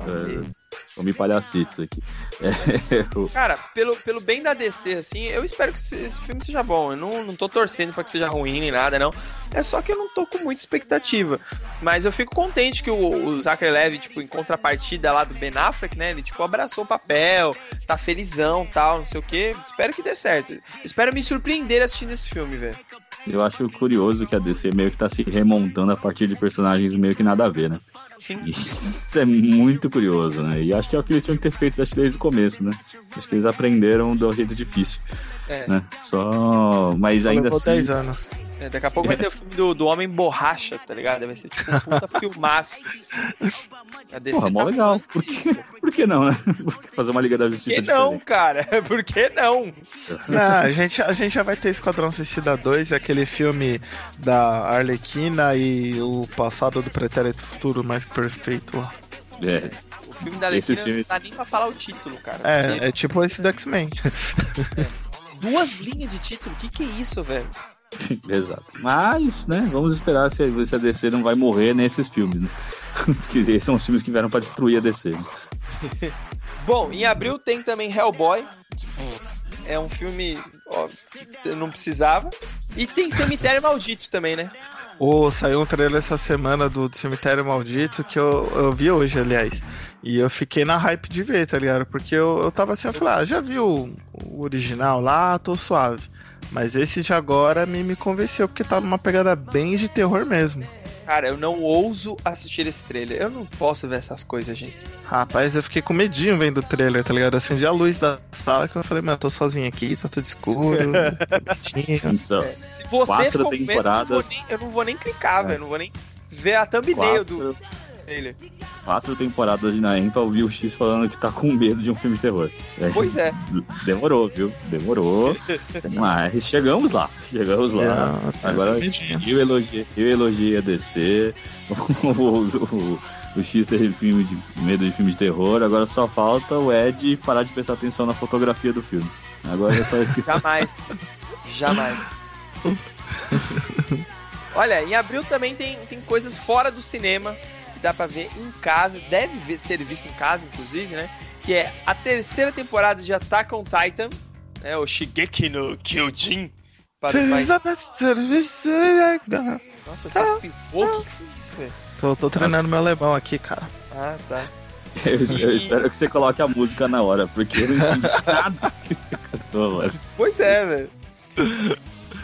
Não. É, Comi palhacitos aqui. É, Cara, pelo, pelo bem da DC, assim, eu espero que esse, esse filme seja bom. Eu não, não tô torcendo pra que seja ruim nem nada, não. É só que eu não tô com muita expectativa. Mas eu fico contente que o, o Zachary Levi, tipo, em contrapartida lá do Ben Affleck, né? Ele, tipo, abraçou o papel, tá felizão tal, não sei o quê. Espero que dê certo. Espero me surpreender assistindo esse filme, velho. Eu acho curioso que a DC meio que tá se remontando a partir de personagens meio que nada a ver, né? Sim. Isso é muito curioso, né? E acho que é o que eles tinham que ter feito acho, desde o começo, né? Acho que eles aprenderam do jeito difícil, É. né? Só. Mas Só ainda levou assim. 10 anos. É, daqui a pouco vai ter o filme do, do Homem Borracha, tá ligado? Vai ser tipo um puta filmaço. A DC Porra, mó tá legal. falando Por que, por que não, né? Fazer uma Liga da Por Justiça que não, diferente. cara? Por que não? Não, a gente, a gente já vai ter Esquadrão Suicida 2, aquele filme da Arlequina e o passado do Pretérito Futuro mais perfeito. É, O filme da Esses Alequina filmes- não dá nem pra falar o título, cara. É, é tipo esse do X-Men. Duas linhas de título, o que, que é isso, velho? exato. Mas, né, vamos esperar se a DC não vai morrer nesses filmes, né? Esses são os filmes que vieram pra destruir a DC. Bom, em abril tem também Hellboy. É um filme ó, que eu não precisava. E tem Cemitério Maldito também, né? Ô, saiu um trailer essa semana do, do Cemitério Maldito que eu, eu vi hoje, aliás. E eu fiquei na hype de ver, tá ligado? Porque eu, eu tava assim, eu falei, ah, já vi o, o original lá, tô suave. Mas esse de agora me, me convenceu, porque tá numa pegada bem de terror mesmo. Cara, eu não ouso assistir esse trailer. Eu não posso ver essas coisas, gente. Rapaz, eu fiquei com medinho vendo o trailer, tá ligado? Acendi a luz da sala que eu falei, mano, eu tô sozinho aqui, tá tudo escuro. Então, Se você Quatro com medo, eu não, vou temporadas. nem, eu não vou nem clicar, É. velho. Não vou nem ver a thumbnail do quatro, trailer. quatro temporadas de Naem pra ouvir o X falando que tá com medo de um filme de terror. Pois é. Demorou, viu? Demorou. Mas chegamos lá. Chegamos lá. É, tá Agora medinho. eu elogiei, eu elogiei a DC. O, o, o X teve filme de medo de filme de terror. Agora só falta o Ed parar de prestar atenção na fotografia do filme. Agora é só isso que Jamais. Jamais. Olha, em abril também tem, tem coisas fora do cinema dá pra ver em casa, deve ver- ser visto em casa, inclusive, né? Que é a terceira temporada de Attack on Titan, né? O Shigeki no Kyojin. Para mais... Nossa, você espirrou? O que que foi isso, velho? Tô, tô treinando Nossa. meu alemão aqui, cara. Ah, tá. eu, eu espero que você coloque a música na hora, porque eu não entendi nada que você cantou, mano. Pois é, velho.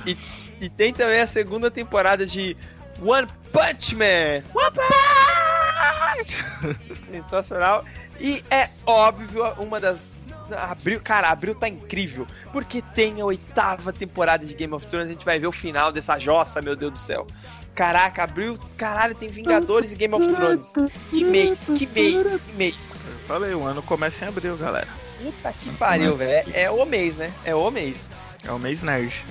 E, e tem também a segunda temporada de One Punch Man. One Punch! Sensacional. E é óbvio, uma das. Abril, cara, abril tá incrível. Porque tem a oitava temporada de Game of Thrones. A gente vai ver o final dessa jossa, meu Deus do céu. Caraca, abril, caralho, tem Vingadores e Game of Thrones. Que mês, que mês, que mês. Eu falei, o ano começa em abril, galera. Puta que pariu, velho. É, é o mês, né? É o mês. É o mês nerd.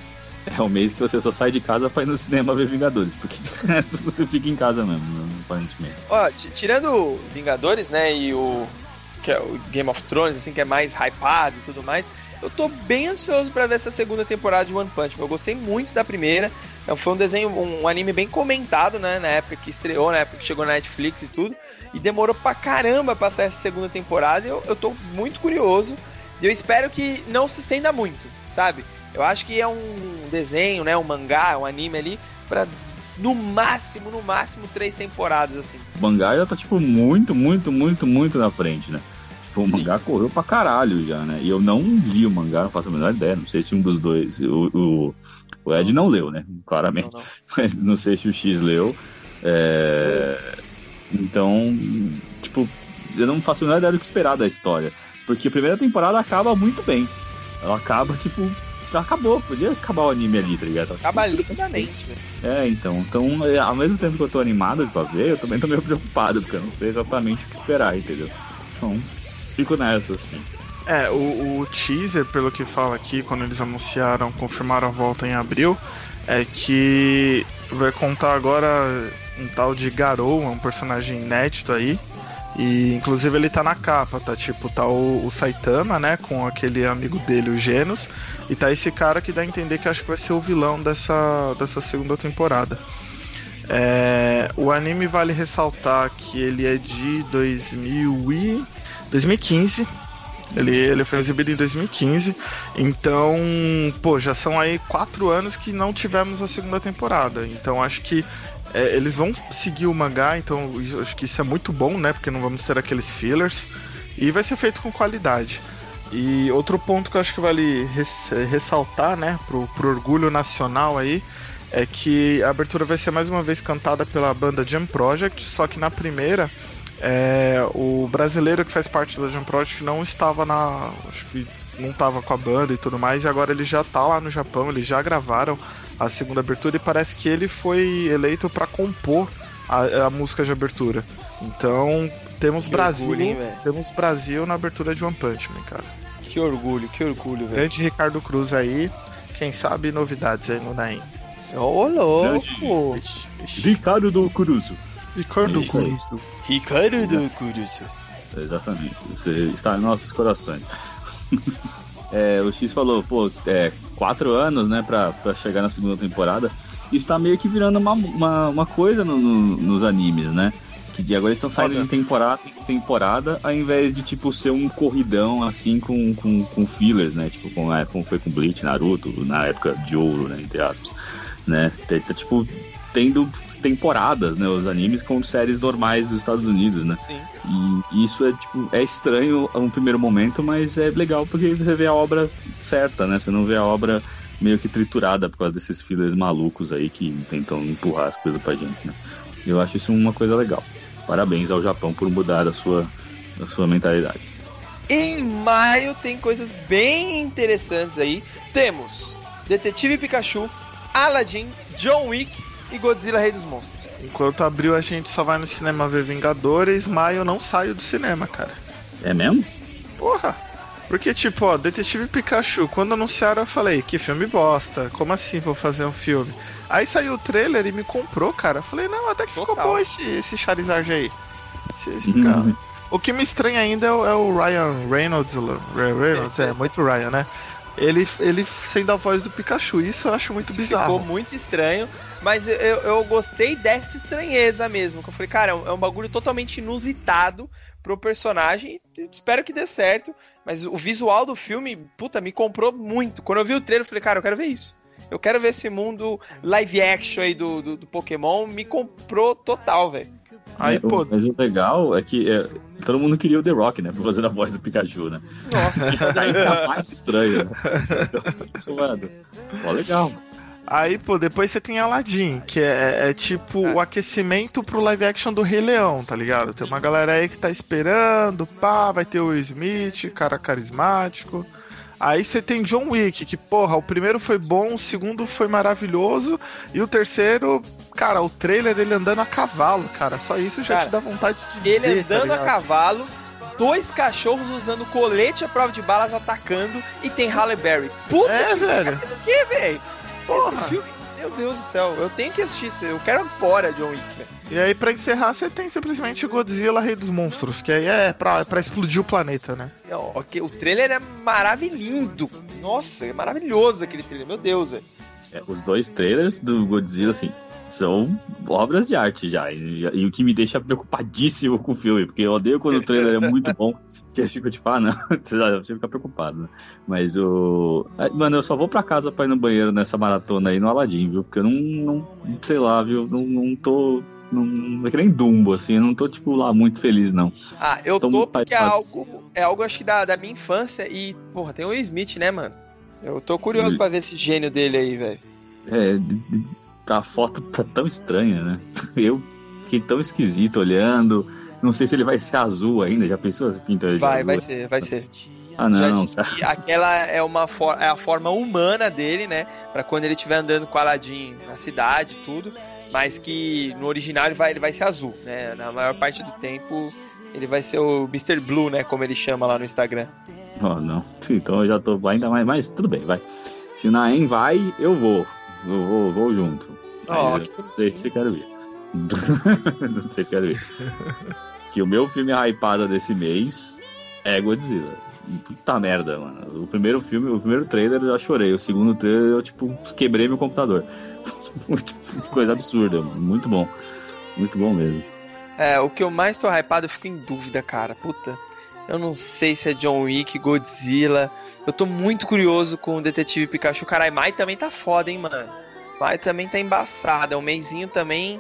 É o mês que você só sai de casa pra ir no cinema ver Vingadores, porque o resto você fica em casa mesmo, aparentemente. Ó, ti- tirando Vingadores, né, e o que é o Game of Thrones, assim, que é mais hypado e tudo mais, eu tô bem ansioso pra ver essa segunda temporada de One Punch Man. Eu gostei muito da primeira. Então, foi um desenho, um, anime bem comentado, né, na época que estreou, na época que chegou na Netflix e tudo. E demorou pra caramba pra sair essa segunda temporada. Eu, eu tô muito curioso. E eu espero que não se estenda muito, sabe? Eu acho que é um desenho, né, um mangá, um anime ali, pra no máximo, no máximo, três temporadas, assim. O mangá já tá, tipo, muito, muito, muito, muito na frente, né? Tipo, o mangá correu pra caralho já, né? E eu não vi o mangá, não faço a menor ideia. Não sei se um dos dois. O, o, o Ed não leu, né? Claramente. Não, não. Mas não sei se o X leu. É, Então, tipo, eu não faço a menor ideia do que esperar da história. Porque a primeira temporada acaba muito bem. Ela acaba, tipo, já acabou. Podia acabar o anime ali, tá ligado? Acaba lindamente, velho. É, então. Então, é, ao mesmo tempo que eu tô animado pra ver, eu também tô meio preocupado, porque eu não sei exatamente o que esperar, entendeu? Então, fico nessa, assim. É, o, o teaser, pelo que fala aqui, quando eles anunciaram, confirmaram a volta em abril, é que vai contar agora um tal de Garou, um personagem inédito aí. E inclusive ele tá na capa, tá tipo, tá o, o Saitama, né, com aquele amigo dele, o Genos, e tá esse cara que dá a entender que acho que vai ser o vilão dessa, dessa segunda temporada. É, o anime vale ressaltar que ele é de 2000 e 2015. Ele, ele foi exibido em 2015. Então, pô, já são aí quatro anos que não tivemos a segunda temporada. Então, acho que é, eles vão seguir o mangá. Então, acho que isso é muito bom, né? Porque não vamos ter aqueles fillers. E vai ser feito com qualidade. E outro ponto que eu acho que vale res- ressaltar, né, pro, pro orgulho nacional aí, é que a abertura vai ser mais uma vez cantada pela banda Jam Project, só que na primeira é, o brasileiro que faz parte da Jam Project não estava na. Acho que não estava com a banda e tudo mais, e agora ele já tá lá no Japão, eles já gravaram a segunda abertura e parece que ele foi eleito para compor a, a música de abertura. Então temos Que Brasil. orgulho, hein, temos Brasil na abertura de One Punch Man, cara. Que orgulho, que orgulho, velho. Grande Ricardo Cruz aí. Quem sabe novidades aí no Naim. Ô, louco! Ricardo do Curuso. Ricardo aí. Cruz. Ricardo do Curuso. Exatamente. Você está em nossos corações. É, o X falou, pô, é, quatro anos, né, pra, pra chegar na segunda temporada. Isso tá meio que virando uma, uma, uma coisa no- no- nos animes, né? Que de agora eles estão saindo Olha. de temporada em temporada, ao invés de, tipo, ser um corridão, assim, com, com, com fillers, né? Tipo, como, é, como foi com Bleach, Naruto, na época de ouro, né, entre aspas. Né? Tá, tipo, tendo temporadas, né? Os animes com séries normais dos Estados Unidos, né? Sim. E isso é tipo é estranho a um primeiro momento, mas é legal porque você vê a obra certa, né? Você não vê a obra meio que triturada por causa desses fillers malucos aí que tentam empurrar as coisas pra gente, né? Eu acho isso uma coisa legal. Parabéns ao Japão por mudar a sua, a sua mentalidade. Em maio tem coisas bem interessantes aí. Temos Detetive Pikachu, Aladdin, John Wick e Godzilla Rei dos Monstros. Enquanto abril a gente só vai no cinema ver Vingadores, maio eu não saio do cinema, cara. É mesmo? Porra! Porque, tipo, ó, Detetive Pikachu, quando anunciaram eu falei, que filme bosta, como assim vou fazer um filme? Aí saiu o trailer e me comprou, cara. Eu falei, não, até que ficou Total. bom esse, esse Charizard aí. Esse, esse Uhum. O que me estranha ainda é o, é o Ryan Reynolds. Reynolds, é, muito Ryan, né? Ele, ele sendo a voz do Pikachu, isso eu acho muito Isso bizarro. ficou muito estranho, mas eu, eu gostei dessa estranheza mesmo. Que eu falei, cara, é um, é um bagulho totalmente inusitado pro personagem. Espero que dê certo. Mas o visual do filme, puta, me comprou muito. Quando eu vi o trailer, eu falei, cara, eu quero ver isso. Eu quero ver esse mundo live action aí do, do, do Pokémon. Me comprou total, velho. Aí, pô, Mas o legal é que é, todo mundo queria o The Rock, né? Pra fazer a voz do Pikachu, né? Nossa, ainda mais estranho. Né? Então, mano, pô, legal. Aí, pô, depois você tem Aladdin, que é, é tipo o aquecimento pro live action do Rei Leão, tá ligado? Tem uma galera aí que tá esperando, pá, vai ter o Will Smith, cara carismático. Aí você tem John Wick, que, porra, o primeiro foi bom, o segundo foi maravilhoso, e o terceiro, cara, o trailer dele andando a cavalo, cara, só isso já Cara, te dá vontade de ele ver, tá andando a ligado? cavalo. Dois cachorros usando colete à prova de balas atacando e tem Halle Berry. Puta É, que velho. fez o quê, velho? Esse Porra. filme, meu Deus do céu, eu tenho que assistir isso. Eu quero agora, John Wick, velho. E aí, pra encerrar, você tem simplesmente Godzilla, Rei dos Monstros, que aí é pra, é pra explodir o planeta, né? Ó, ok, O trailer é maravilhoso. Nossa, é maravilhoso aquele trailer, meu Deus, velho. É, os dois trailers do Godzilla, assim, são obras de arte já. E, e o que me deixa preocupadíssimo com o filme, porque eu odeio quando o trailer é muito bom. Que eu fico tipo, ah, não, que ficar preocupado, né? Mas o. Ah, Mano, eu só vou pra casa pra ir no banheiro nessa maratona aí no Aladdin, viu? Porque eu não, não sei lá, viu? Não, não tô Não, é que nem Dumbo, assim, eu não tô, tipo, lá muito feliz, não. Ah, eu tô pai, porque é algo, é algo acho que da, da minha infância e, porra, tem o Smith, né, mano? Eu tô curioso E- pra ver esse gênio dele aí, velho. É, a foto tá tão estranha, né? Eu fiquei tão esquisito olhando. Não sei se ele vai ser azul ainda. Já pensou pinta ele Vai, azul? vai ser, vai ser. Ah, Já não, disse cara. que aquela é uma for- é a forma humana dele, né? Pra quando ele estiver andando com Aladdin na cidade e tudo. Mas que no original ele vai, ele vai ser azul, né? Na maior parte do tempo ele vai ser o Mr. Blue, né? Como ele chama lá no Instagram. Oh, não. Então eu já tô ainda mais. Mas tudo bem, vai. Se o Naem vai, eu vou. Eu vou, vou junto. Mas Ó, eu que não sei se quero ir. não sei se quero ir. Que o meu filme hypado desse mês é Godzilla. Puta merda, mano. O primeiro filme, o primeiro trailer eu já chorei. O segundo trailer eu, tipo, quebrei meu computador. Coisa absurda. Muito bom. Muito bom mesmo. É, o que eu mais tô hypado, eu fico em dúvida, cara. Puta. Eu não sei se é John Wick, Godzilla. Eu tô muito curioso com o Detetive Pikachu. Caralho, Mai também tá foda, hein, mano. Mai também tá embaçada. É um mêsinho também.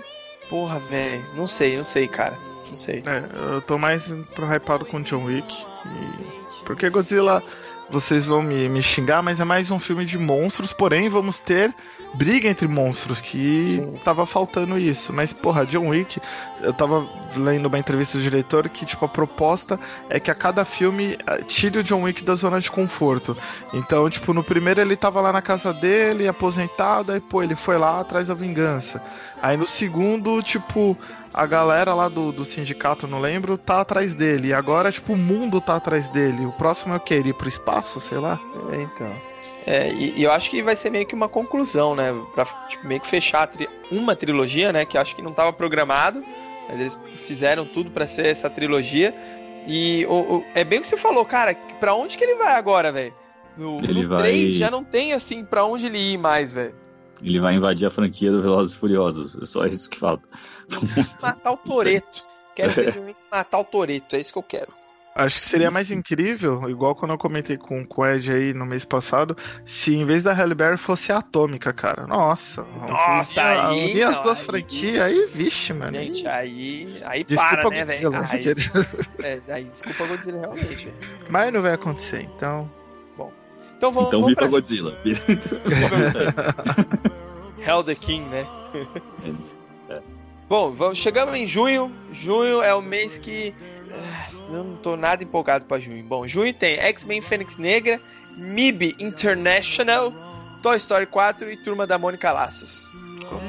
Porra, velho. Não sei, não sei, cara. Não sei. É, eu tô mais pro hypado com John Wick. e- Porque Godzilla, vocês vão me, me xingar, mas é mais um filme de monstros, porém vamos ter briga entre monstros, que Sim. tava faltando isso. Mas, porra, John Wick, eu tava lendo uma entrevista do diretor que, tipo, a proposta é que a cada filme eh, tire o John Wick da zona de conforto. Então, tipo, no primeiro ele tava lá na casa dele, aposentado, aí, pô, ele foi lá atrás da vingança. Aí no segundo, tipo, a galera lá do, do sindicato, não lembro, tá atrás dele. E agora, tipo, o mundo tá atrás dele. O próximo é o quê? Ele ir pro espaço, sei lá? É, então. É, e, e eu acho que vai ser meio que uma conclusão, né? Pra tipo, meio que fechar tri- uma trilogia, né? Que eu acho que não tava programado. Mas eles fizeram tudo pra ser essa trilogia. E o, o- é bem o que você falou, cara. Pra onde que ele vai agora, velho? No, Ele no vai- 3 já não tem assim pra onde ele ir mais, velho. Ele vai invadir a franquia do Velozes e Furiosos. É só isso que falta. Matar o Toreto. Quero ver John Wick matar o Toreto, é isso que eu quero. Acho que seria mais incrível, igual quando eu comentei com, com o Ed aí no mês passado, se em vez da Halle Berry fosse a Atômica, cara. Nossa. Nossa, aí, E as duas aí- franquias, aí, vixe, mano. Gente, aí. Aí Desculpa para, né, velho? Godzilla. Aí, é, aí, desculpa Godzilla, realmente, velho. Mas não vai acontecer, então. Então vamos, Então vamos pra Godzilla. Hell the King, né? É. Bom, vamos, chegamos em junho. Junho é o mês que. ah, Eu não tô nada empolgado pra junho. Bom, junho tem X-Men Fênix Negra, MIB International, Toy Story 4 e Turma da Mônica Laços.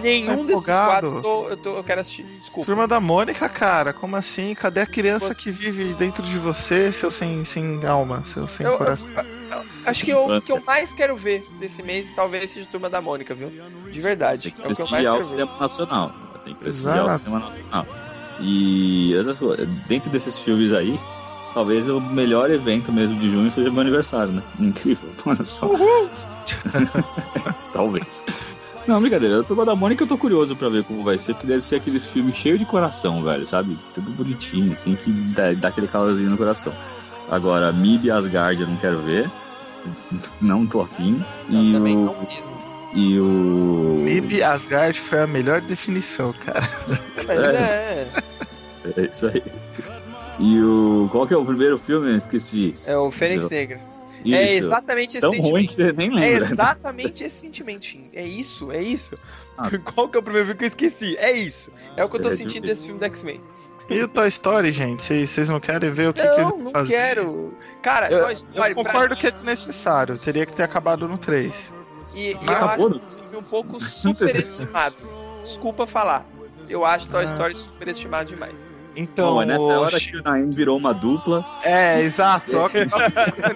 Nenhum desses empolgado. quatro eu, tô- eu, tô- eu quero assistir. Desculpa. Turma da Mônica, cara, como assim? Cadê a criança que vive dentro de você, seu sem, sem alma, seu sem Eu- coração? Acho que eu- o que eu mais quero ver desse mês talvez seja Turma da Mônica, viu? De verdade. É o que eu mais prestigiar o quero ver. cinema nacional. Tem que prestigiar Exato. o cinema nacional. E dentro desses filmes aí, talvez o melhor evento mesmo de junho seja meu aniversário, né? Incrível. Olha só. talvez. Não, brincadeira. Tô da Mônica, eu tô curioso pra ver como vai ser, porque deve ser aqueles filmes cheios de coração, velho, sabe? Tudo bonitinho, assim, que dá, dá aquele calorzinho no coração. Agora, Mib e Asgard eu não quero ver. Não tô afim. Eu E também o. não mesmo. E o. Mib Asgard foi a melhor definição, cara. Mas é, É isso aí. E o. Qual que é o primeiro filme? Eu esqueci. é o Fênix Negra. Isso. É exatamente esse Tão sentimento. ruim que você nem É lembra. exatamente esse sentimento. É isso, é isso. Ah. Qual que é o primeiro filme que eu esqueci? É isso. É o que eu tô É, sentindo de- desse filme do X-Men. E o Toy Story, gente? Vocês não querem ver o que, que eles Não, vão não fazer? quero. Cara, Eu, Toy Story, eu concordo que é desnecessário. Teria que ter acabado no 3. E, e eu Acabou, acho esse filme um pouco superestimado. Desculpa falar. Eu acho Toy Ah. Story superestimado demais. Então, Não, é nessa o- hora que o Naim virou uma dupla. É, exato.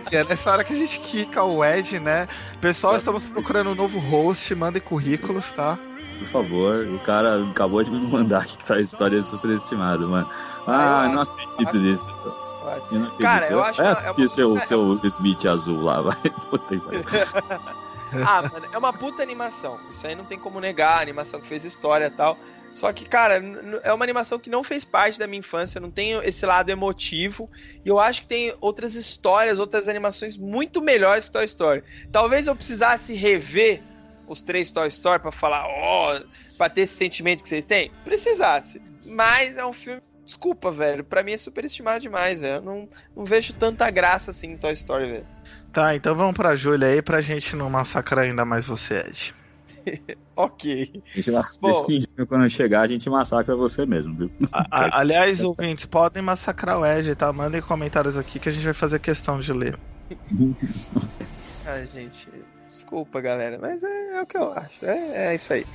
Que- é nessa hora que a gente quica o Ed, né? Pessoal, estamos procurando um novo host. Mandem currículos, tá? Por favor, o cara acabou de me mandar aqui que tá a história superestimada, mano. Ah, eu não acho- acredito acho- nisso. Eu não acredito. Cara, eu acho é uma- seu, é- seu Smith azul lá, vai. Puta que. Ah, mano, é uma puta animação. Isso aí não tem como negar. A animação que fez história e tal. Só que, cara, é uma animação que não fez parte da minha infância. Não tem esse lado emotivo. E eu acho que tem outras histórias, outras animações muito melhores que Toy Story. Talvez eu precisasse rever os três Toy Story pra falar, ó, pra ter esse sentimento que vocês têm? Precisasse. Mas é um filme. Desculpa, velho. Pra mim é superestimado demais, velho. Não, não vejo tanta graça assim em Toy Story, velho. Tá, então vamos pra Júlia aí pra gente não massacrar ainda mais você, Ed. Ok. A gente mas- Bom. Que quando chegar, a gente massacra você mesmo, viu? A- a- aliás, ouvintes, podem massacrar o Ed, tá? Mandem comentários aqui que a gente vai fazer questão de ler. Ai, gente. Desculpa, galera. Mas é, é o que eu acho. É, é isso aí.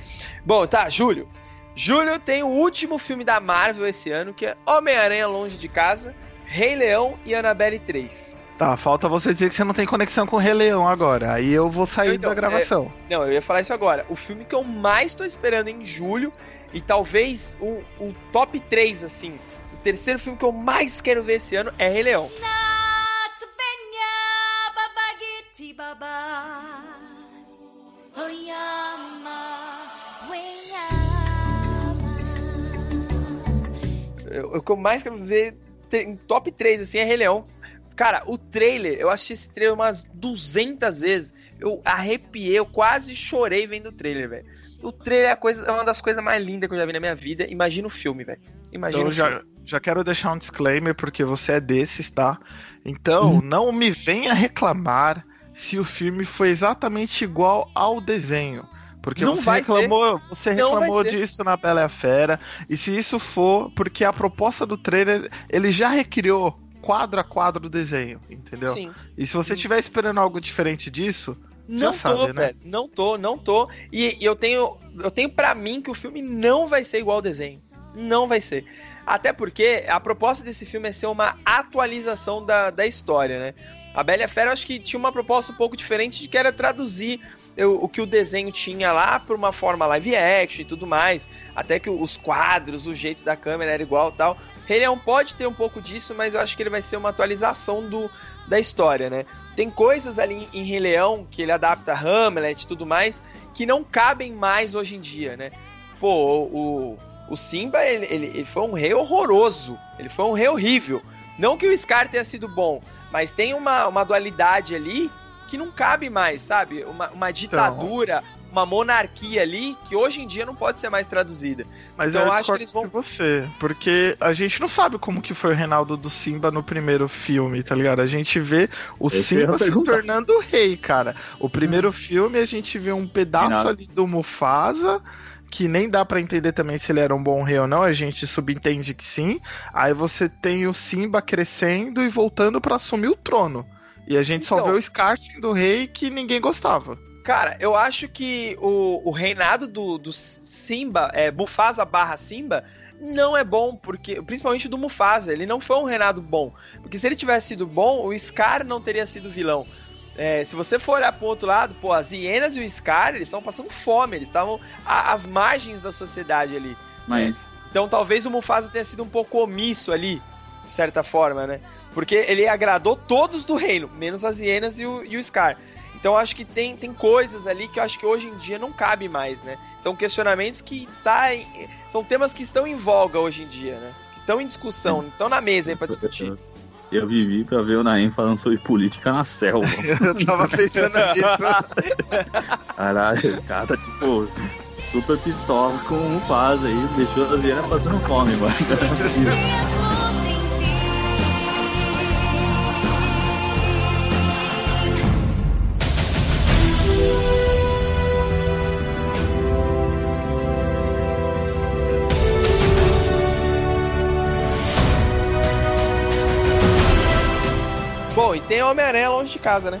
Bom, tá, Júlio. Júlio tem o último filme da Marvel esse ano, que é Homem-Aranha Longe de Casa, Rei Leão e Annabelle 3. Tá, falta você dizer que você não tem conexão com o Rei Leão agora. Aí eu vou sair Então, da gravação. Não, eu ia falar isso agora. O filme que eu mais tô esperando em julho, e talvez o, o top 3, assim, o terceiro filme que eu mais quero ver esse ano é Rei Leão. O que eu mais quero ver em top 3, assim, é Rei Leão. Cara, o trailer, eu assisti esse trailer umas 200 vezes. Eu arrepiei, eu quase chorei vendo o trailer, velho. O trailer é, coisa, é uma das coisas mais lindas que eu já vi na minha vida. Imagina o filme, velho. Imagina Então o já, filme. já quero deixar um disclaimer, porque você é desses, tá? Então, não me venha reclamar se o filme foi exatamente igual ao desenho. Porque Não você reclamou, você Não vai reclamou ser. disso na Bela e a Fera. E se isso for, porque a proposta do trailer, ele já recriou quadro a quadro do desenho, entendeu? Sim. E se você estiver esperando algo diferente disso, Não Já tô, sabe, né? velho. Não tô, não tô. E, e eu tenho, eu tenho para mim que o filme não vai ser igual ao desenho. Não vai ser. Até porque a proposta desse filme é ser uma atualização da, da história, né? A Bela Fera eu acho que tinha uma proposta um pouco diferente de que era traduzir eu- o que o desenho tinha lá para uma forma live action e tudo mais. Até que os quadros, o jeito da câmera era igual tal. Rei Leão pode ter um pouco disso, mas eu acho que ele vai ser uma atualização do, da história, né? Tem coisas ali em Rei Leão que ele adapta Hamlet e tudo mais que não cabem mais hoje em dia, né? Pô, o, o Simba, ele, ele, ele foi um rei horroroso. Ele foi um rei horrível. Não que o Scar tenha sido bom, mas tem uma, uma dualidade ali que não cabe mais, sabe? Uma, uma ditadura, uma monarquia ali que hoje em dia não pode ser mais traduzida. Mas Então, eu eu acho que eles vão- você, porque a gente não sabe como que foi o Reinaldo do Simba no primeiro filme, tá ligado? A gente vê o Esse Simba se tornando rei, cara. O primeiro filme a gente vê um pedaço Reinaldo. ali do Mufasa, que nem dá pra entender também se ele era um bom rei ou não, a gente subentende que sim. Aí você tem o Simba crescendo e voltando pra assumir o trono. E a gente só Então. vê o Scar sendo rei que ninguém gostava. Cara, eu acho que o, o reinado do, do Simba, é, Mufasa barra Simba, não é bom, porque principalmente do Mufasa, ele não foi um reinado bom. Porque se ele tivesse sido bom, o Scar não teria sido vilão. É, se você for olhar pro outro lado, pô, as hienas e o Scar, eles estão passando fome, eles estavam às margens da sociedade ali. Mas Então talvez o Mufasa tenha sido um pouco omisso ali, de certa forma, né? Porque ele agradou todos do reino, menos as hienas e o, e o Scar. Então eu acho que tem, tem coisas ali que eu acho que hoje em dia não cabe mais, né? São questionamentos que tá em- são temas que estão em voga hoje em dia, né? Que estão em discussão, estão na mesa aí pra discutir. eu vivi pra ver o Naem falando sobre política na selva. Eu tava pensando nisso. Caralho, o cara tá tipo super pistola com o Mufasa aí, deixou as hienas passando fome, mano. Tem Homem-Aranha Longe de Casa, né?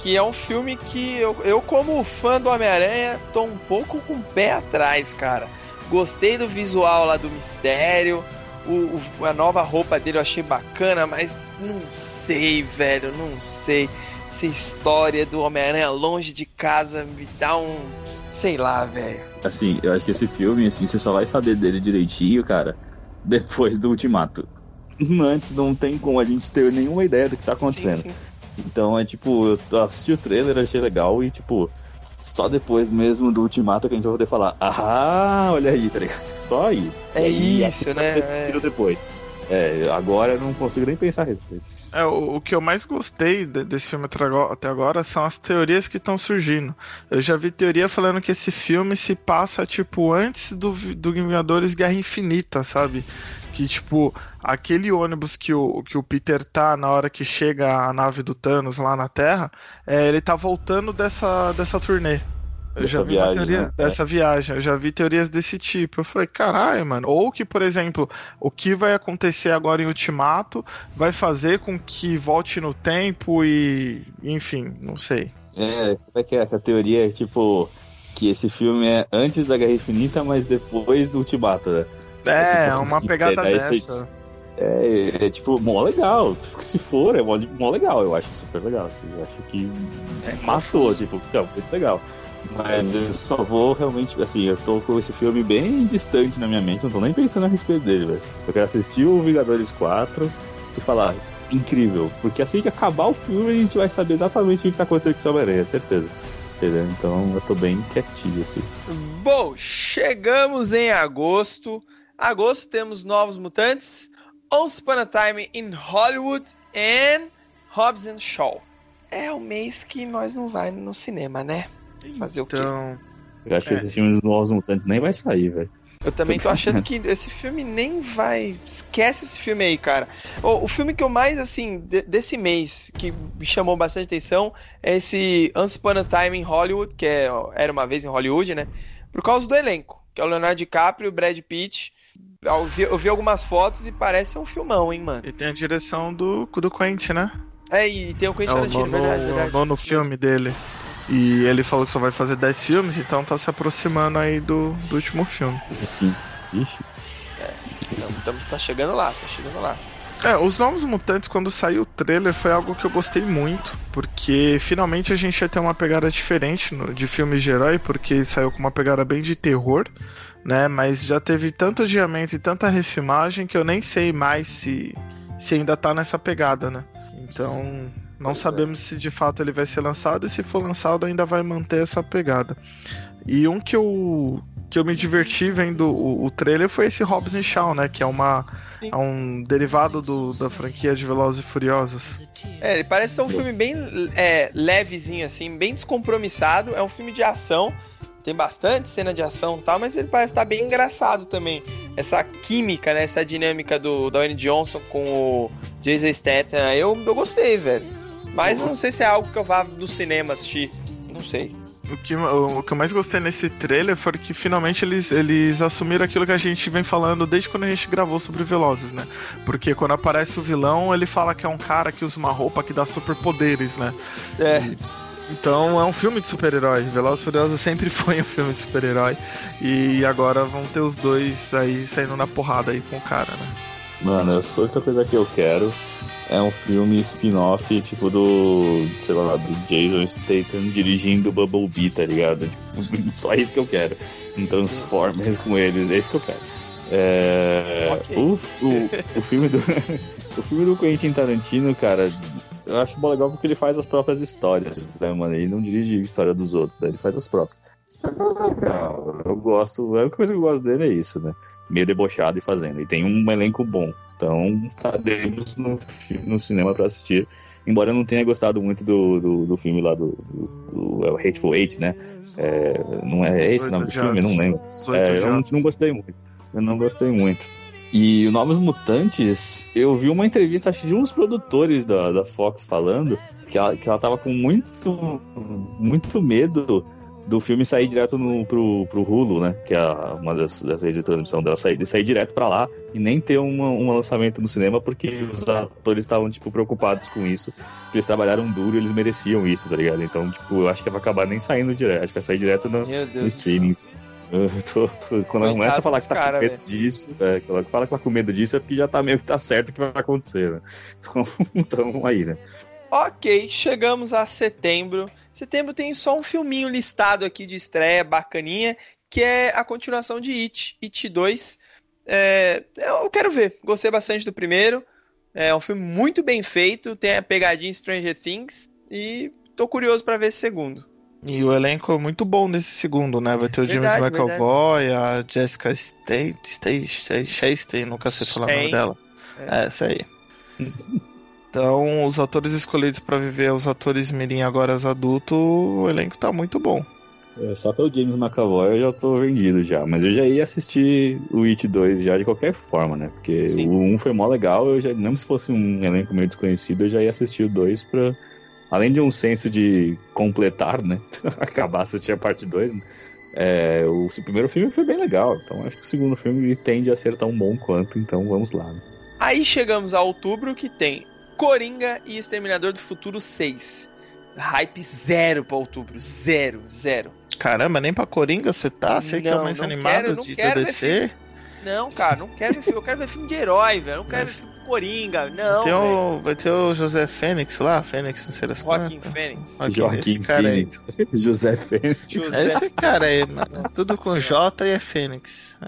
Que é um filme que eu, eu como fã do Homem-Aranha, tô um pouco com o pé atrás, cara. Gostei do visual lá do mistério. O, o- a nova roupa dele eu achei bacana, mas não sei, velho, não sei. Essa história do Homem-Aranha longe de casa me dá um. Sei lá, velho. Assim, eu acho que esse filme, assim, você só vai saber dele direitinho, cara, depois do Ultimato. Antes não tem como a gente ter nenhuma ideia do que tá acontecendo. Sim, sim. Então é tipo, eu assisti o trailer, achei legal e tipo, só depois mesmo do Ultimato que a gente vai poder falar, ah, olha aí, tá ligado? Só aí. É aí, isso, né? sentido depois. É, agora eu não consigo nem pensar a respeito. É, o, o que eu mais gostei de- desse filme até agora- são as teorias que estão surgindo. Eu já vi teoria falando que esse filme se passa, tipo, antes do, do Vingadores Guerra Infinita, sabe? Que, tipo, aquele ônibus que o, que o Peter tá na hora que chega a nave do Thanos lá na Terra, é, ele tá voltando dessa, dessa turnê. Eu Dessa já vi viagem, teoria né? dessa viagem, eu já vi teorias desse tipo. Eu falei, caralho, mano. Ou que, por exemplo, o que vai acontecer agora em Ultimato vai fazer com que volte no tempo e. Enfim, não sei. É, como é que é? A teoria é tipo que esse filme é antes da Guerra Infinita, mas depois do Ultimato, né? É, tipo, uma pegada daí dessa. É, é tipo, mó legal. Se for, é mó, mó legal. Eu acho super legal. Assim, eu acho que matou, tipo, fica muito legal. Mas eu só vou realmente, assim, eu tô com esse filme bem distante na minha mente, não tô nem pensando a respeito dele, velho. Eu quero assistir o Vingadores 4 e falar, incrível, porque assim que acabar o filme a gente vai saber exatamente o que tá acontecendo com o Homem-Aranha, certeza. Entendeu? Então eu tô bem quietinho, assim. Bom, chegamos em agosto. Agosto temos Novos Mutantes, Once Upon a Time in Hollywood and Hobbs and Shaw. É o mês que nós não vai no cinema, né? Fazer o quê? Então. Eu acho que É. esse filme dos Novos Mutantes nem vai sair, velho. Eu também tô achando que esse filme nem vai. Esquece esse filme aí, cara. O, o filme que eu mais, assim, de- desse mês, que me chamou bastante atenção, é esse Once Upon a Time in Hollywood, que é, era uma vez em Hollywood, né? Por causa do elenco, que é o Leonardo DiCaprio e o Brad Pitt. Eu vi, eu vi algumas fotos e parece um filmão, hein, mano. E tem a direção do, do Quentin, né? É, e tem o Quentin É Tarantino, nono, verdade, é verdade. o nono filme dele. E ele falou que só vai fazer 10 filmes, então tá se aproximando aí do, do último filme. Enfim. Ixi. Então, tamo- tá chegando lá, tá chegando lá. É, os Novos Mutantes, quando saiu o trailer, foi algo que eu gostei muito, porque finalmente a gente ia ter uma pegada diferente no- de filmes de herói, porque saiu com uma pegada bem de terror, né? Mas já teve tanto adiamento e tanta refilmagem que eu nem sei mais se, se ainda tá nessa pegada, né? Então, não Pois é. sabemos se de fato ele vai ser lançado e se for lançado ainda vai manter essa pegada. E um que eu, que eu me diverti vendo o, o trailer foi esse Hobbs and Shaw, né? Que é uma é um derivado do, da franquia de Velozes e Furiosos. É, ele parece ser um filme bem é, levezinho, assim, bem descompromissado. É um filme de ação, tem bastante cena de ação e tal, mas ele parece estar bem engraçado também. Essa química, né, essa dinâmica do Dwayne Johnson com o Jason Statham, eu, eu gostei, velho. Mas não sei se é algo que eu vá no cinema assistir, não sei. O que, o, o que eu mais gostei nesse trailer foi que finalmente eles, eles assumiram aquilo que a gente vem falando desde quando a gente gravou sobre Velozes, né? Porque quando aparece o vilão, ele fala que é um cara que usa uma roupa que dá superpoderes, né? É, Então é um filme de super-herói. Velozes e Furiosos sempre foi um filme de super-herói. E agora vão ter os dois aí saindo na porrada aí com o cara, né? Mano, eu sou outra coisa que eu quero. É um filme spin-off, tipo do. sei lá, do Jason Statham dirigindo Bumblebee, tá ligado? Só isso que eu quero. Um Transformers com eles, é isso que eu quero. É. Ok. O, o, o filme do. o filme do Quentin Tarantino, cara, eu acho legal porque ele faz as próprias histórias, né, mano? Ele não dirige a história dos outros, né? Ele faz as próprias. É legal. Eu gosto. A única coisa que eu gosto dele é isso, né? Meio debochado e fazendo. E tem um elenco bom. Então, estaremos no, no cinema pra assistir. Embora eu não tenha gostado muito do, do, do filme lá do, do, do é Hateful Eight, né? É, não é esse o nome do filme? Eu não lembro. É, eu não, não gostei muito. Eu não gostei muito. E o Novos Mutantes, eu vi uma entrevista, acho que de uns produtores da, da Fox falando que ela, que ela tava com muito, muito medo do filme sair direto no, pro, pro Hulu, né? Que é uma das, das redes de transmissão dela, sair, sair direto pra lá e nem ter uma, um lançamento no cinema, porque os atores estavam, tipo, preocupados com isso. Eles trabalharam duro e eles mereciam isso, tá ligado? Então, tipo, eu acho que vai acabar nem saindo direto. Acho que vai sair direto no, no streaming. Eu tô, tô- quando ela começa a falar que tá cara, com medo velho. disso, é, quando ela fala que tá com medo disso, é porque já tá meio que tá certo o que vai acontecer, né? Então, então aí, né? Ok, chegamos a setembro. Setembro tem só um filminho listado aqui de estreia bacaninha, que é a continuação de It, It 2. É, eu quero ver, gostei bastante do primeiro. É um filme muito bem feito, tem a pegadinha Stranger Things e tô curioso pra ver esse segundo. E o elenco é muito bom nesse segundo, né? Vai ter o James Verdade, McAvoy, a Jessica Chastain, nunca sei falar o nome dela. É. É, essa aí. Então, os atores escolhidos pra viver os atores mirim agora os adultos, o elenco tá muito bom. É, só pelo James McAvoy eu já tô vendido já. Mas eu já ia assistir o It 2 já de qualquer forma, né? Porque Sim. o 1 foi mó legal, eu já, mesmo se fosse um elenco meio desconhecido, eu já ia assistir o 2 pra. Além de um senso de completar, né? Acabar assistir a parte 2. né? É, o primeiro filme foi bem legal, então acho que o segundo filme tende a ser tão bom quanto, então vamos lá. né? Aí chegamos a outubro que tem Coringa e Exterminador do Futuro 6. Hype zero pra outubro. Zero, zero. Caramba, nem pra Coringa você tá? Você que é o mais animado quero, de quero DC? Não, cara, não quero ver filme. Eu quero ver filme de herói, velho. Não quero Mas- ver filme de Coringa. Não, Tem o, vai ter o José Fênix lá, Fênix, não sei das Joaquim quantas. Fênix. Joaquim. Phoenix, José Fênix. José. Esse cara aí, mano. Tudo com. J e é Fênix.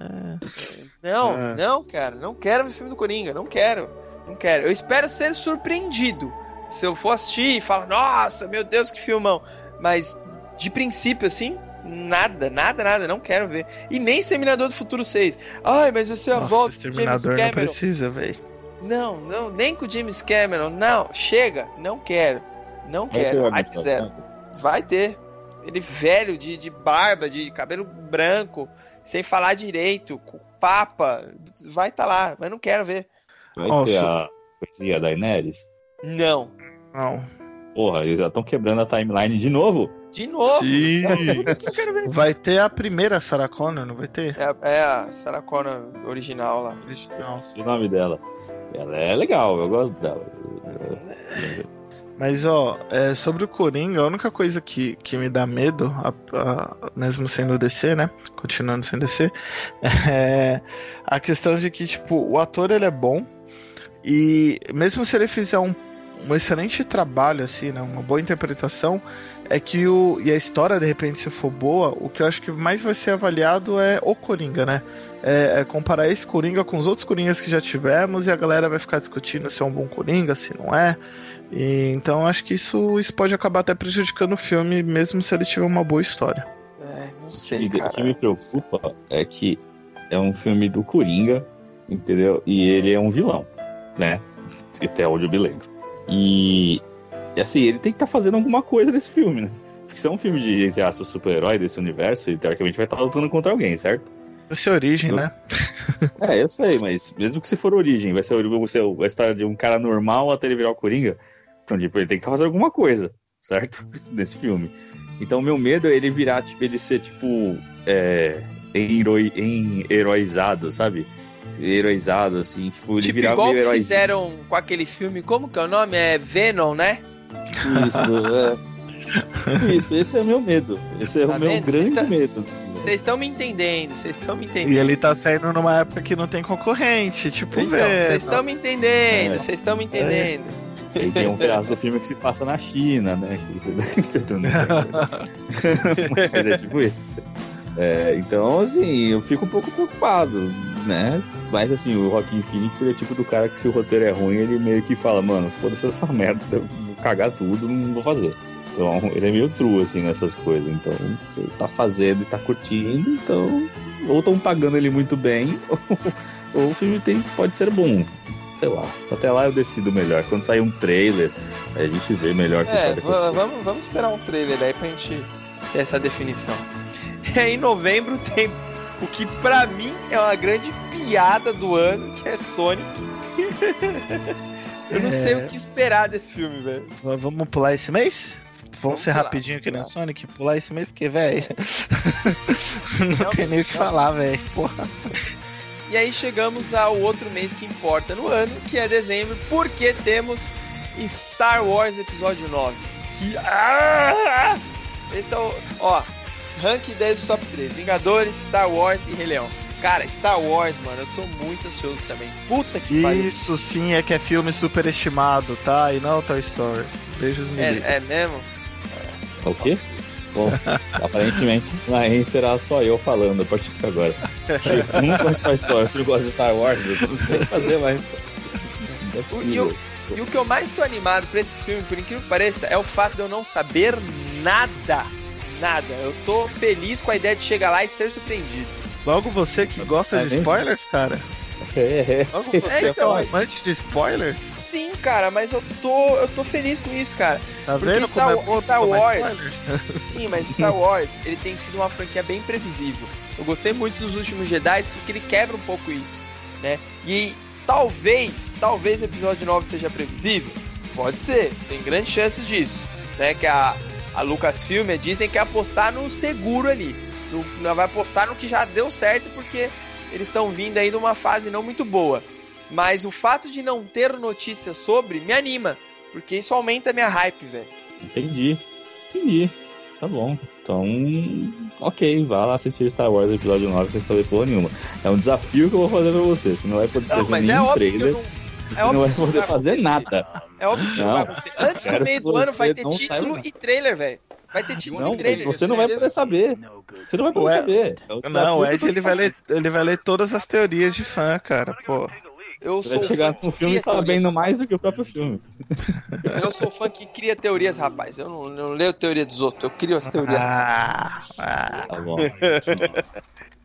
É. Não, Ah. não, cara. Não quero ver filme do Coringa. Não quero. Não quero. Eu espero ser surpreendido. Se eu for assistir e falar, nossa, meu Deus, que filmão. Mas, de princípio, assim, nada, nada, nada. Não quero ver. E nem Exterminador do Futuro 6. Ai, mas esse é a volta do James Exterminador não Cameron. precisa, velho. Não, não, nem com o James Cameron. Não, chega. Não quero. Não Vai ter quero. Hype zero. adaptação? Vai ter. Ele velho, de, de barba, de cabelo branco, sem falar direito, com papa. Vai tá lá, mas não quero ver. Vai ter a poesia da Daenerys? Não. Não. Porra, eles já estão quebrando a timeline de novo? De novo. Sim. É por isso que eu quero ver. Vai ter a primeira Sarah Connor, não vai ter? É, é a Sarah Connor original lá. Esqueci o nome dela. Ela é legal, eu gosto dela. Mas, ó, é, sobre o Coringa, a única coisa que, que me dá medo, a- a- mesmo sendo DC, né? Continuando sendo DC, é a questão de que, tipo, o ator ele é bom e mesmo se ele fizer um, um excelente trabalho, assim, né? Uma boa interpretação, é que o. E a história, de repente, se for boa, o que eu acho que mais vai ser avaliado é o Coringa, né? É, é comparar esse Coringa com os outros Coringas que já tivemos e a galera vai ficar discutindo se é um bom Coringa, se não é. E, então acho que isso, isso pode acabar até prejudicando o filme, mesmo se ele tiver uma boa história. É, não E sei, o que me preocupa é que é um filme do Coringa, entendeu? E ele é um vilão, né? Até onde eu me lembro. E, assim, ele tem que estar fazendo alguma coisa nesse filme, né? Porque se é um filme de, entre aspas, super-herói desse universo, ele teoricamente vai estar lutando contra alguém, certo? Essa é a origem, né? É, eu sei, mas mesmo que se for origem, vai ser, vai ser a história de um cara normal até ele virar o Coringa. Então, tipo, ele tem que estar fazendo alguma coisa, certo? Nesse filme. Então, meu medo é ele virar, tipo, ele ser, tipo, é, heroi, em heroizado, sabe? Heroizado, assim, tipo, ele Tipo, virar igual meio heróizinho. fizeram com aquele filme, como que é o nome? É Venom, né? Isso, é. Isso, esse é o meu medo. Esse é Tá o meu vendo? grande tá- medo. Vocês estão me entendendo, vocês estão me entendendo. E ele tá saindo numa época que não tem concorrente, tipo, Então, velho. vocês estão me entendendo, É. vocês estão me entendendo. E tem um pedaço do filme que se passa na China, né? Você- Mas é tipo isso. É, então, assim, eu fico um pouco preocupado, né? Mas, assim, o Joaquim Phoenix ele é tipo do cara que se o roteiro é ruim, ele meio que fala, mano, foda-se essa merda, vou cagar tudo, não vou fazer. Então, ele é meio true, assim, nessas coisas. Então, você tá fazendo e tá curtindo, então, ou estão pagando ele muito bem, ou, ou o filme tem, pode ser bom. Sei lá. Até lá eu decido melhor. Quando sair um trailer, a gente vê melhor o que É, pode acontecer. vamos, vamos esperar um trailer aí pra gente ter essa definição. E aí, em novembro tem o que pra mim é uma grande piada do ano, que é Sonic. Eu não É. sei o que esperar desse filme, velho. Vamos pular esse mês? Vamos, Vamos ser pular, rapidinho aqui vamos Sonic, pular esse mês, porque, velho. não tem nem o que falar, velho. Porra. E aí chegamos ao outro mês que importa no ano, que é dezembro, porque temos Star Wars Episódio 9. Que. Ah! Esse é o. Ó, rank 10 dos top 3. Vingadores, Star Wars e Rei Leão. Cara, Star Wars, mano, eu tô muito ansioso também. Puta que pariu. Isso sim é que é filme superestimado, tá? E não Toy Story. Beijos, me. É, é mesmo? O quê? Bom, aparentemente, na EN será só eu falando a partir de agora. Eu não gosto de Toy Story, eu gosto de Star Wars, eu não sei o que fazer, mas. Não é O- possível. o, e o que eu mais tô animado pra esse filme, por incrível que pareça, é o fato de eu não saber nada. Nada. Eu tô feliz com a ideia de chegar lá e ser surpreendido. Logo você que gosta É de mesmo? spoilers, cara. É, é. Logo você É, então, é um amante de spoilers? Sim, cara, mas eu tô, eu tô feliz com isso, cara. Tá Porque vendo Star- como é bom Star Wars-? Sim, mas Star Wars, ele tem sido uma franquia bem previsível. Eu gostei muito dos últimos Jedi porque ele quebra um pouco isso, né? E talvez, talvez o episódio 9 seja previsível. Pode ser, tem grandes chances disso, né? Que a, a Lucasfilm, a Disney quer apostar no seguro ali. Não vai apostar no que já deu certo porque eles estão vindo aí de uma fase não muito boa. Mas o fato de não ter notícias sobre me anima, porque isso aumenta a minha hype, velho. Entendi. Entendi. Tá bom. Então, ok, vá lá assistir Star Wars episódio 9 sem saber porra nenhuma. É um desafio que eu vou fazer pra você. Você não vai poder Não, fazer é nenhum que trailer. não. Você é não óbvio vai poder fazer nada. É óbvio que isso não vai acontecer. Antes do meio do ano vai ter título e trailer, velho. Vai ter título Não, e trailer. você não vai poder saber. Você não vai poder saber. É Não, o Ed ele vai, ler, ele vai ler todas as teorias de fã, cara. Pô. Eu sou vai chegar no filme sabendo mais do que o próprio filme. Eu sou fã que cria teorias, rapaz. Eu não, não leio teoria dos outros, eu crio as teorias. Ah, ah. Tá bom.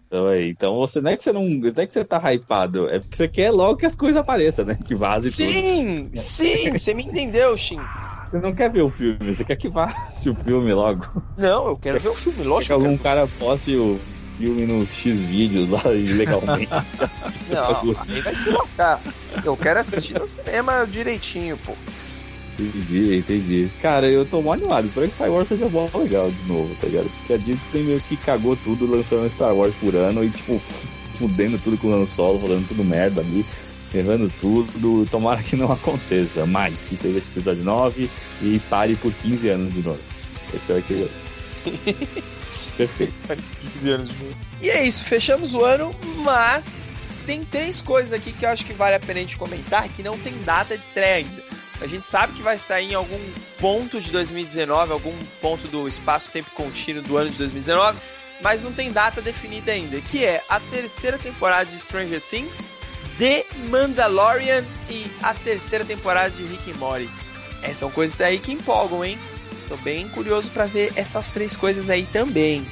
Então, aí, então você não é que você não, não é que você tá hypado, é porque você quer logo que as coisas apareçam, né? Que vaze tudo. Sim, sim, você me entendeu, Shin. Você não quer ver o filme, você quer que vaze o filme logo. Não, eu quero ver o filme, lógico. que algum cara poste o filme no X vídeos lá ilegalmente. Não, aí vai se lascar. Eu quero assistir no cinema direitinho, pô. Entendi, entendi. Cara, eu tô mó animado. Espero que Star Wars seja bom legal de novo, tá ligado? Porque a Disney tem meio que cagou tudo lançando Star Wars por ano e, tipo, fudendo tudo com o Han Solo, falando tudo merda ali, errando tudo. Tomara que não aconteça mais, que seja tipo episódio 9 e pare por 15 anos de novo. Eu espero que. Perfeito. 15 anos de novo. E é isso, fechamos o ano, mas tem três coisas aqui que eu acho que vale a pena a gente comentar que não tem data de estreia ainda. A gente sabe que vai sair em algum ponto de 2019, algum ponto do espaço-tempo contínuo do ano de 2019, mas não tem data definida ainda, que é a terceira temporada de Stranger Things, The Mandalorian e a terceira temporada de Rick and Morty. É, são coisas daí que empolgam, hein? Tô bem curioso pra ver essas três coisas aí também.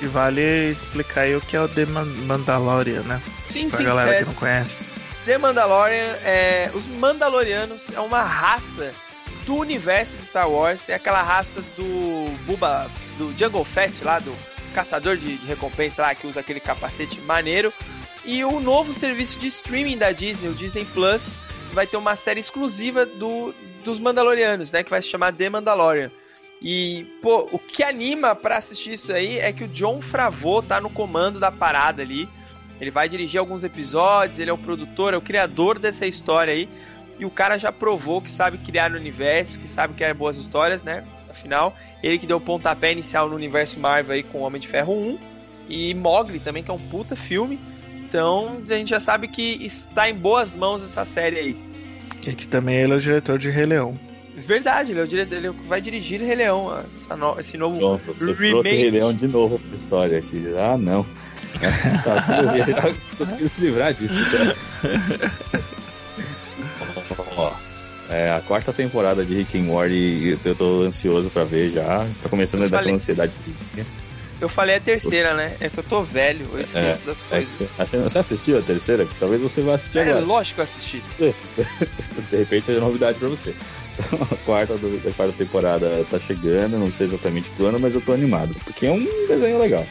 E vale explicar aí o que é o The Man- Mandalorian, né? Sim, Pra sim, galera é, que não conhece. The Mandalorian, é, os Mandalorianos é uma raça do universo de Star Wars, é aquela raça do Buba, do Jungle Fett lá, do caçador de, de recompensa lá, que usa aquele capacete maneiro. E o novo serviço de streaming da Disney, o Disney Plus, vai ter uma série exclusiva do, dos Mandalorianos, né, que vai se chamar The Mandalorian. E, pô, o que anima pra assistir isso aí é que o John Favreau tá no comando da parada ali. Ele vai dirigir alguns episódios, ele é o produtor, é o criador dessa história aí. E o cara já provou que sabe criar no universo, que sabe criar boas histórias, né? Afinal, ele que deu o pontapé inicial no universo Marvel aí com Homem de Ferro 1. E Mogli também, que é um puta filme. Então, a gente já sabe que está em boas mãos essa série aí. E que também ele é o diretor de Rei Leão. Verdade, ele, é o diretor, ele vai dirigir Rei Leão, no- esse novo Pronto, você remake. trouxe Rei Leão de novo pra história. Ah, não. tá tudo bem, já conseguiu se livrar disso já. Ó, é, a quarta temporada de Rick and Morty eu tô ansioso pra ver já. Tá começando Eu a dar falei. aquela ansiedade física. Eu falei a terceira, né? É que eu tô velho, eu esqueço das É, coisas. você, acha- você assistiu a terceira? Talvez você vá assistir É, agora. lógico que eu assisti. De repente seja novidade pra você. A quarta, do- a quarta temporada tá chegando, não sei exatamente quando, mas eu tô animado, porque é um desenho legal.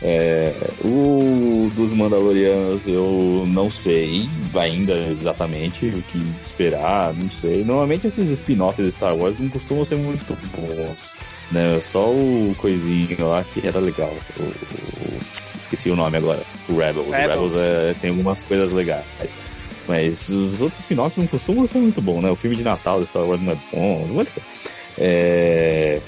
É, o dos Mandalorianos eu não sei ainda exatamente o que esperar, não sei. Normalmente esses spin-offs de Star Wars não costumam ser muito bons. Né? Só o coisinho lá que era legal. O- o- esqueci o nome agora. O Rebels. O Rebels. Rebels é, tem algumas coisas legais. Mas os outros spin-offs não costumam ser muito bons, né? O filme de Natal de Star Wars não é bom. Não é... É...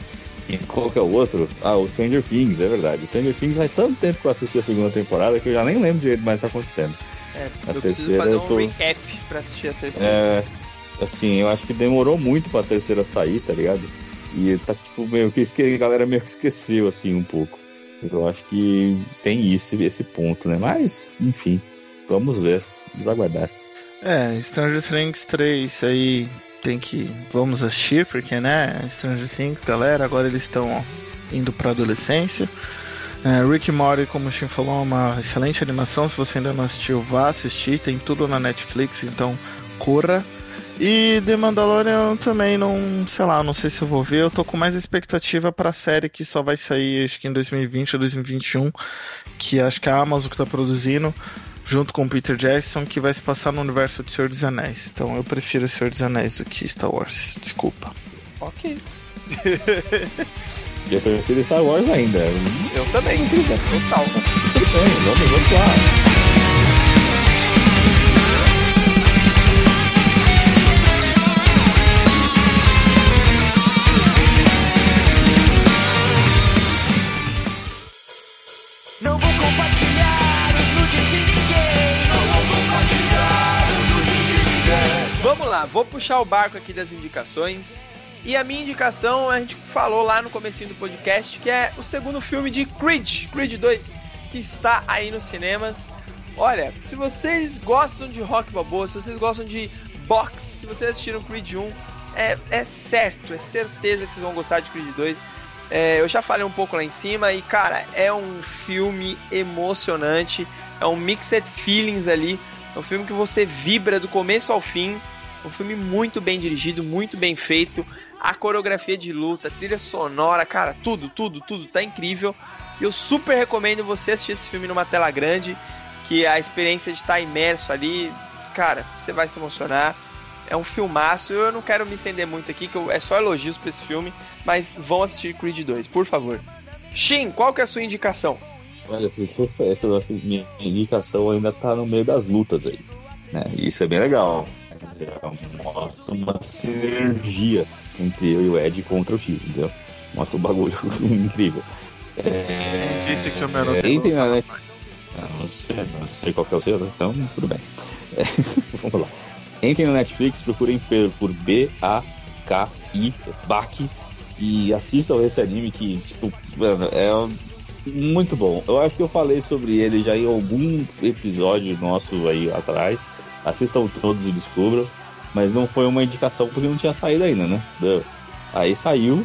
E qual que é o outro? Ah, o Stranger Things, é verdade. O Stranger Things faz tanto tempo que eu assisti a segunda temporada que eu já nem lembro direito mais o que tá acontecendo. É, A eu preciso terceira fazer eu um tô- recap pra assistir a terceira. É, assim, eu acho que demorou muito pra terceira sair, tá ligado? E tá tipo meio que a galera meio que esqueceu assim um pouco. Eu acho que tem isso, esse ponto, né? Mas, enfim, vamos ver, vamos aguardar. É, Stranger Things 3 aí tem que. Vamos assistir, porque né? Stranger Things, galera, agora eles estão indo pra adolescência. É, Rick Morty, como o Shin falou, é uma excelente animação. Se você ainda não assistiu, vá assistir. Tem tudo na Netflix, então corra. E The Mandalorian também não, sei lá, não sei se eu vou ver. Eu tô com mais expectativa pra série que só vai sair, acho que em 2020 ou 2021, que acho que é a Amazon que tá produzindo, junto com o Peter Jackson, que vai se passar no universo do Senhor dos Anéis. Então eu prefiro o Senhor dos Anéis do que Star Wars. Desculpa. Ok. Eu prefiro Star Wars ainda. Eu também. Total. Tudo bem, vamos, vamos lá. Vou puxar o barco aqui das indicações. E a minha indicação, a gente falou lá no comecinho do podcast, que é o segundo filme de Creed, Creed 2, que está aí nos cinemas. Olha, se vocês gostam de rock balboa, se vocês gostam de boxe, se vocês assistiram Creed 1, é, é certo, é certeza que vocês vão gostar de Creed 2. É, eu já falei um pouco lá em cima e, cara, é um filme emocionante, é um mixed feelings ali, é um filme que você vibra do começo ao fim, um filme muito bem dirigido, muito bem feito, a coreografia de luta, a trilha sonora, cara, tudo, tudo, tudo tá incrível. Eu super recomendo você assistir esse filme numa tela grande, que a experiência de estar imerso ali, cara, você vai se emocionar. É um filmaço, eu não quero me estender muito aqui, que eu- é só elogios pra esse filme, mas vão assistir Creed 2, por favor. Shin, qual que é a sua indicação? Olha, essa nossa minha indicação ainda tá no meio das lutas aí. Né? Isso é bem legal. Mostra uma sinergia entre eu e o Ed contra o X, entendeu? Mostra um bagulho incrível. É... Disse que o meu não é, tem Entrem na net... Ah, não, sei, não sei qual que é o seu, né? então tudo bem. É, vamos lá. Entrem no Netflix, procurem por, por B-A-K-I, BAK, e assistam esse anime que, tipo, mano, é muito bom. Eu acho que eu falei sobre ele já em algum episódio nosso aí atrás. Assistam todos e descubram. Mas não foi uma indicação porque não tinha saído ainda, né? Aí saiu,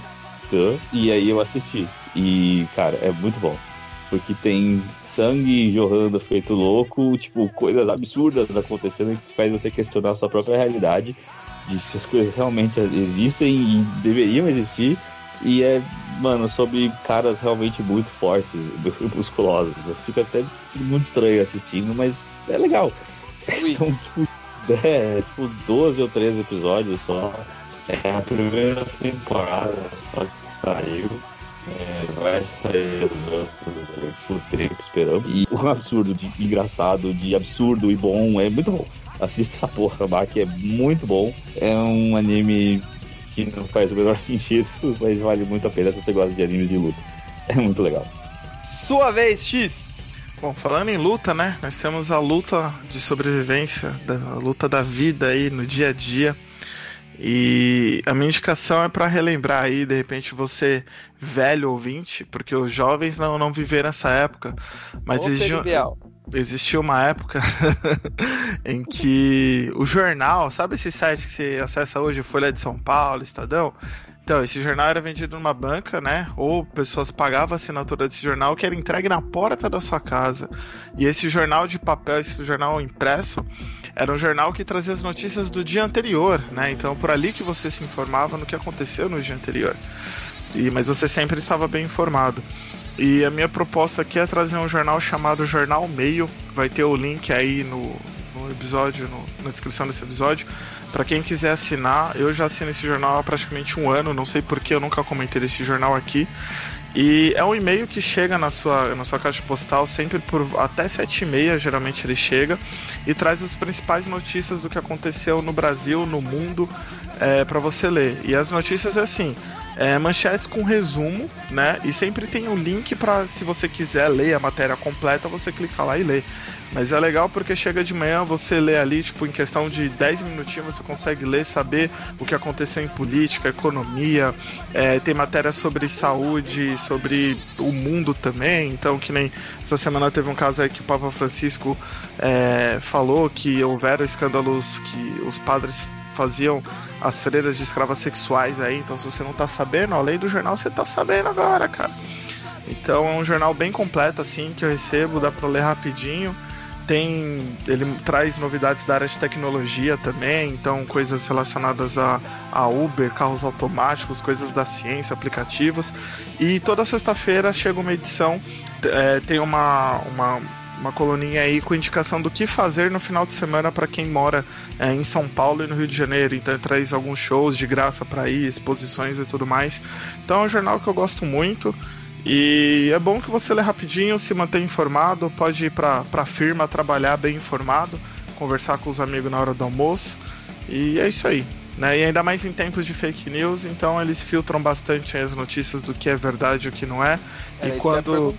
e aí eu assisti. E, cara, é muito bom. Porque tem sangue jorrando feito louco, tipo, coisas absurdas acontecendo que faz você questionar a sua própria realidade, de se as coisas realmente existem e deveriam existir. E é, mano, sobre caras realmente muito fortes, musculosos. Fica até muito estranho assistindo, mas é legal. Ui. São, tipo, é, tipo 12 ou 13 episódios só. É a primeira temporada só que saiu. É, vai sair os outros por tempo esperando. E o absurdo de engraçado, de absurdo e bom é muito bom. Assista essa porra, Bach, é muito bom. É um anime que não faz o menor sentido, mas vale muito a pena se você gosta de animes de luta. É muito legal. Sua vez, X! Bom, falando em luta, né? Nós temos a luta de sobrevivência, da, a luta da vida aí no dia a dia. E a minha indicação é para relembrar aí, de repente, você velho ouvinte, porque os jovens não, não viveram essa época. Mas Ô, existiu uma época em que o jornal, sabe esse site que você acessa hoje, Folha de São Paulo, Estadão? Então, esse jornal era vendido numa banca, né? Ou pessoas pagavam a assinatura desse jornal que era entregue na porta da sua casa. E esse jornal de papel, esse jornal impresso, era um jornal que trazia as notícias do dia anterior, né? Então, por ali que você se informava no que aconteceu no dia anterior. E, mas você sempre estava bem informado. E a minha proposta aqui é trazer um jornal chamado Jornal Meio. Vai ter o link aí no, no episódio, no- na descrição desse episódio. Para quem quiser assinar, eu já assino esse jornal há praticamente um ano. Não sei porque eu nunca comentei desse jornal aqui. E é um e-mail que chega na sua, na sua caixa postal sempre por até 7h30, geralmente ele chega, e traz as principais notícias do que aconteceu no Brasil, no mundo, para você ler. E as notícias é assim. É, manchetes com resumo, né? E sempre tem um link para, se você quiser ler a matéria completa, você clica lá e lê. Mas é legal porque chega de manhã, você lê ali, tipo, em questão de 10 minutinhos, você consegue ler, saber o que aconteceu em política, economia, é, tem matéria sobre saúde, sobre o mundo também. Então, que nem essa semana teve um caso aí que o Papa Francisco é, falou que houveram escândalos que os padres faziam as freiras de escravas sexuais aí. Então, se você não tá sabendo, além do jornal, você tá sabendo agora, cara. Então é um jornal bem completo assim que eu recebo, dá para ler rapidinho. Tem, ele traz novidades da área de tecnologia também, então coisas relacionadas a, a Uber, carros automáticos, coisas da ciência, aplicativos. E toda sexta-feira chega uma edição, é, tem uma, uma, uma coluninha aí com indicação do que fazer no final de semana para quem mora é, em São Paulo e no Rio de Janeiro. Então ele traz alguns shows de graça para ir, exposições e tudo mais. Então é um jornal que eu gosto muito. E é bom que você lê rapidinho, se mantém informado, pode ir para a firma trabalhar bem informado, conversar com os amigos na hora do almoço. E é isso aí. Né? E ainda mais em tempos de fake news, então eles filtram bastante as notícias do que é verdade e o que não é. Era e isso que eu ia quando.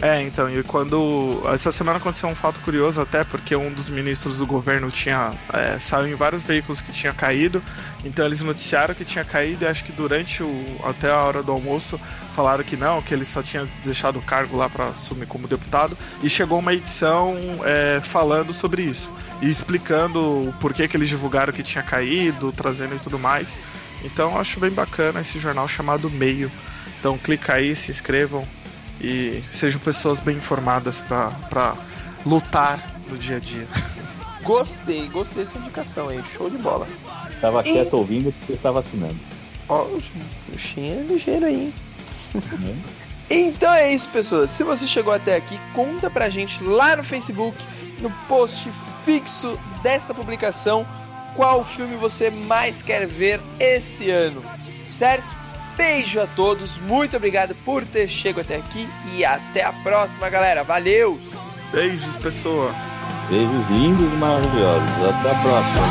É, então, e quando. Essa semana aconteceu um fato curioso, até porque um dos ministros do governo tinha. É, saiu em vários veículos que tinha caído, então eles noticiaram que tinha caído e acho que durante o. até a hora do almoço falaram que não, que ele só tinha deixado o cargo lá para assumir como deputado, e chegou uma edição é, falando sobre isso. E explicando o porquê que eles divulgaram que tinha caído, trazendo e tudo mais. Então eu acho bem bacana esse jornal chamado Meio. Então clica aí, se inscrevam e sejam pessoas bem informadas para lutar no dia a dia. Gostei, gostei dessa indicação aí. Show de bola. Estava quieto ouvindo porque estava assinando. Ó, o o Shin é ligeiro aí, hein? né? Então é isso, pessoas. Se você chegou até aqui, conta pra gente lá no Facebook, no post fixo desta publicação, qual filme você mais quer ver esse ano, certo? Beijo a todos, muito obrigado por ter chegado até aqui e até a próxima, galera. Valeu! Beijos, pessoa! Beijos lindos e maravilhosos. Até a próxima.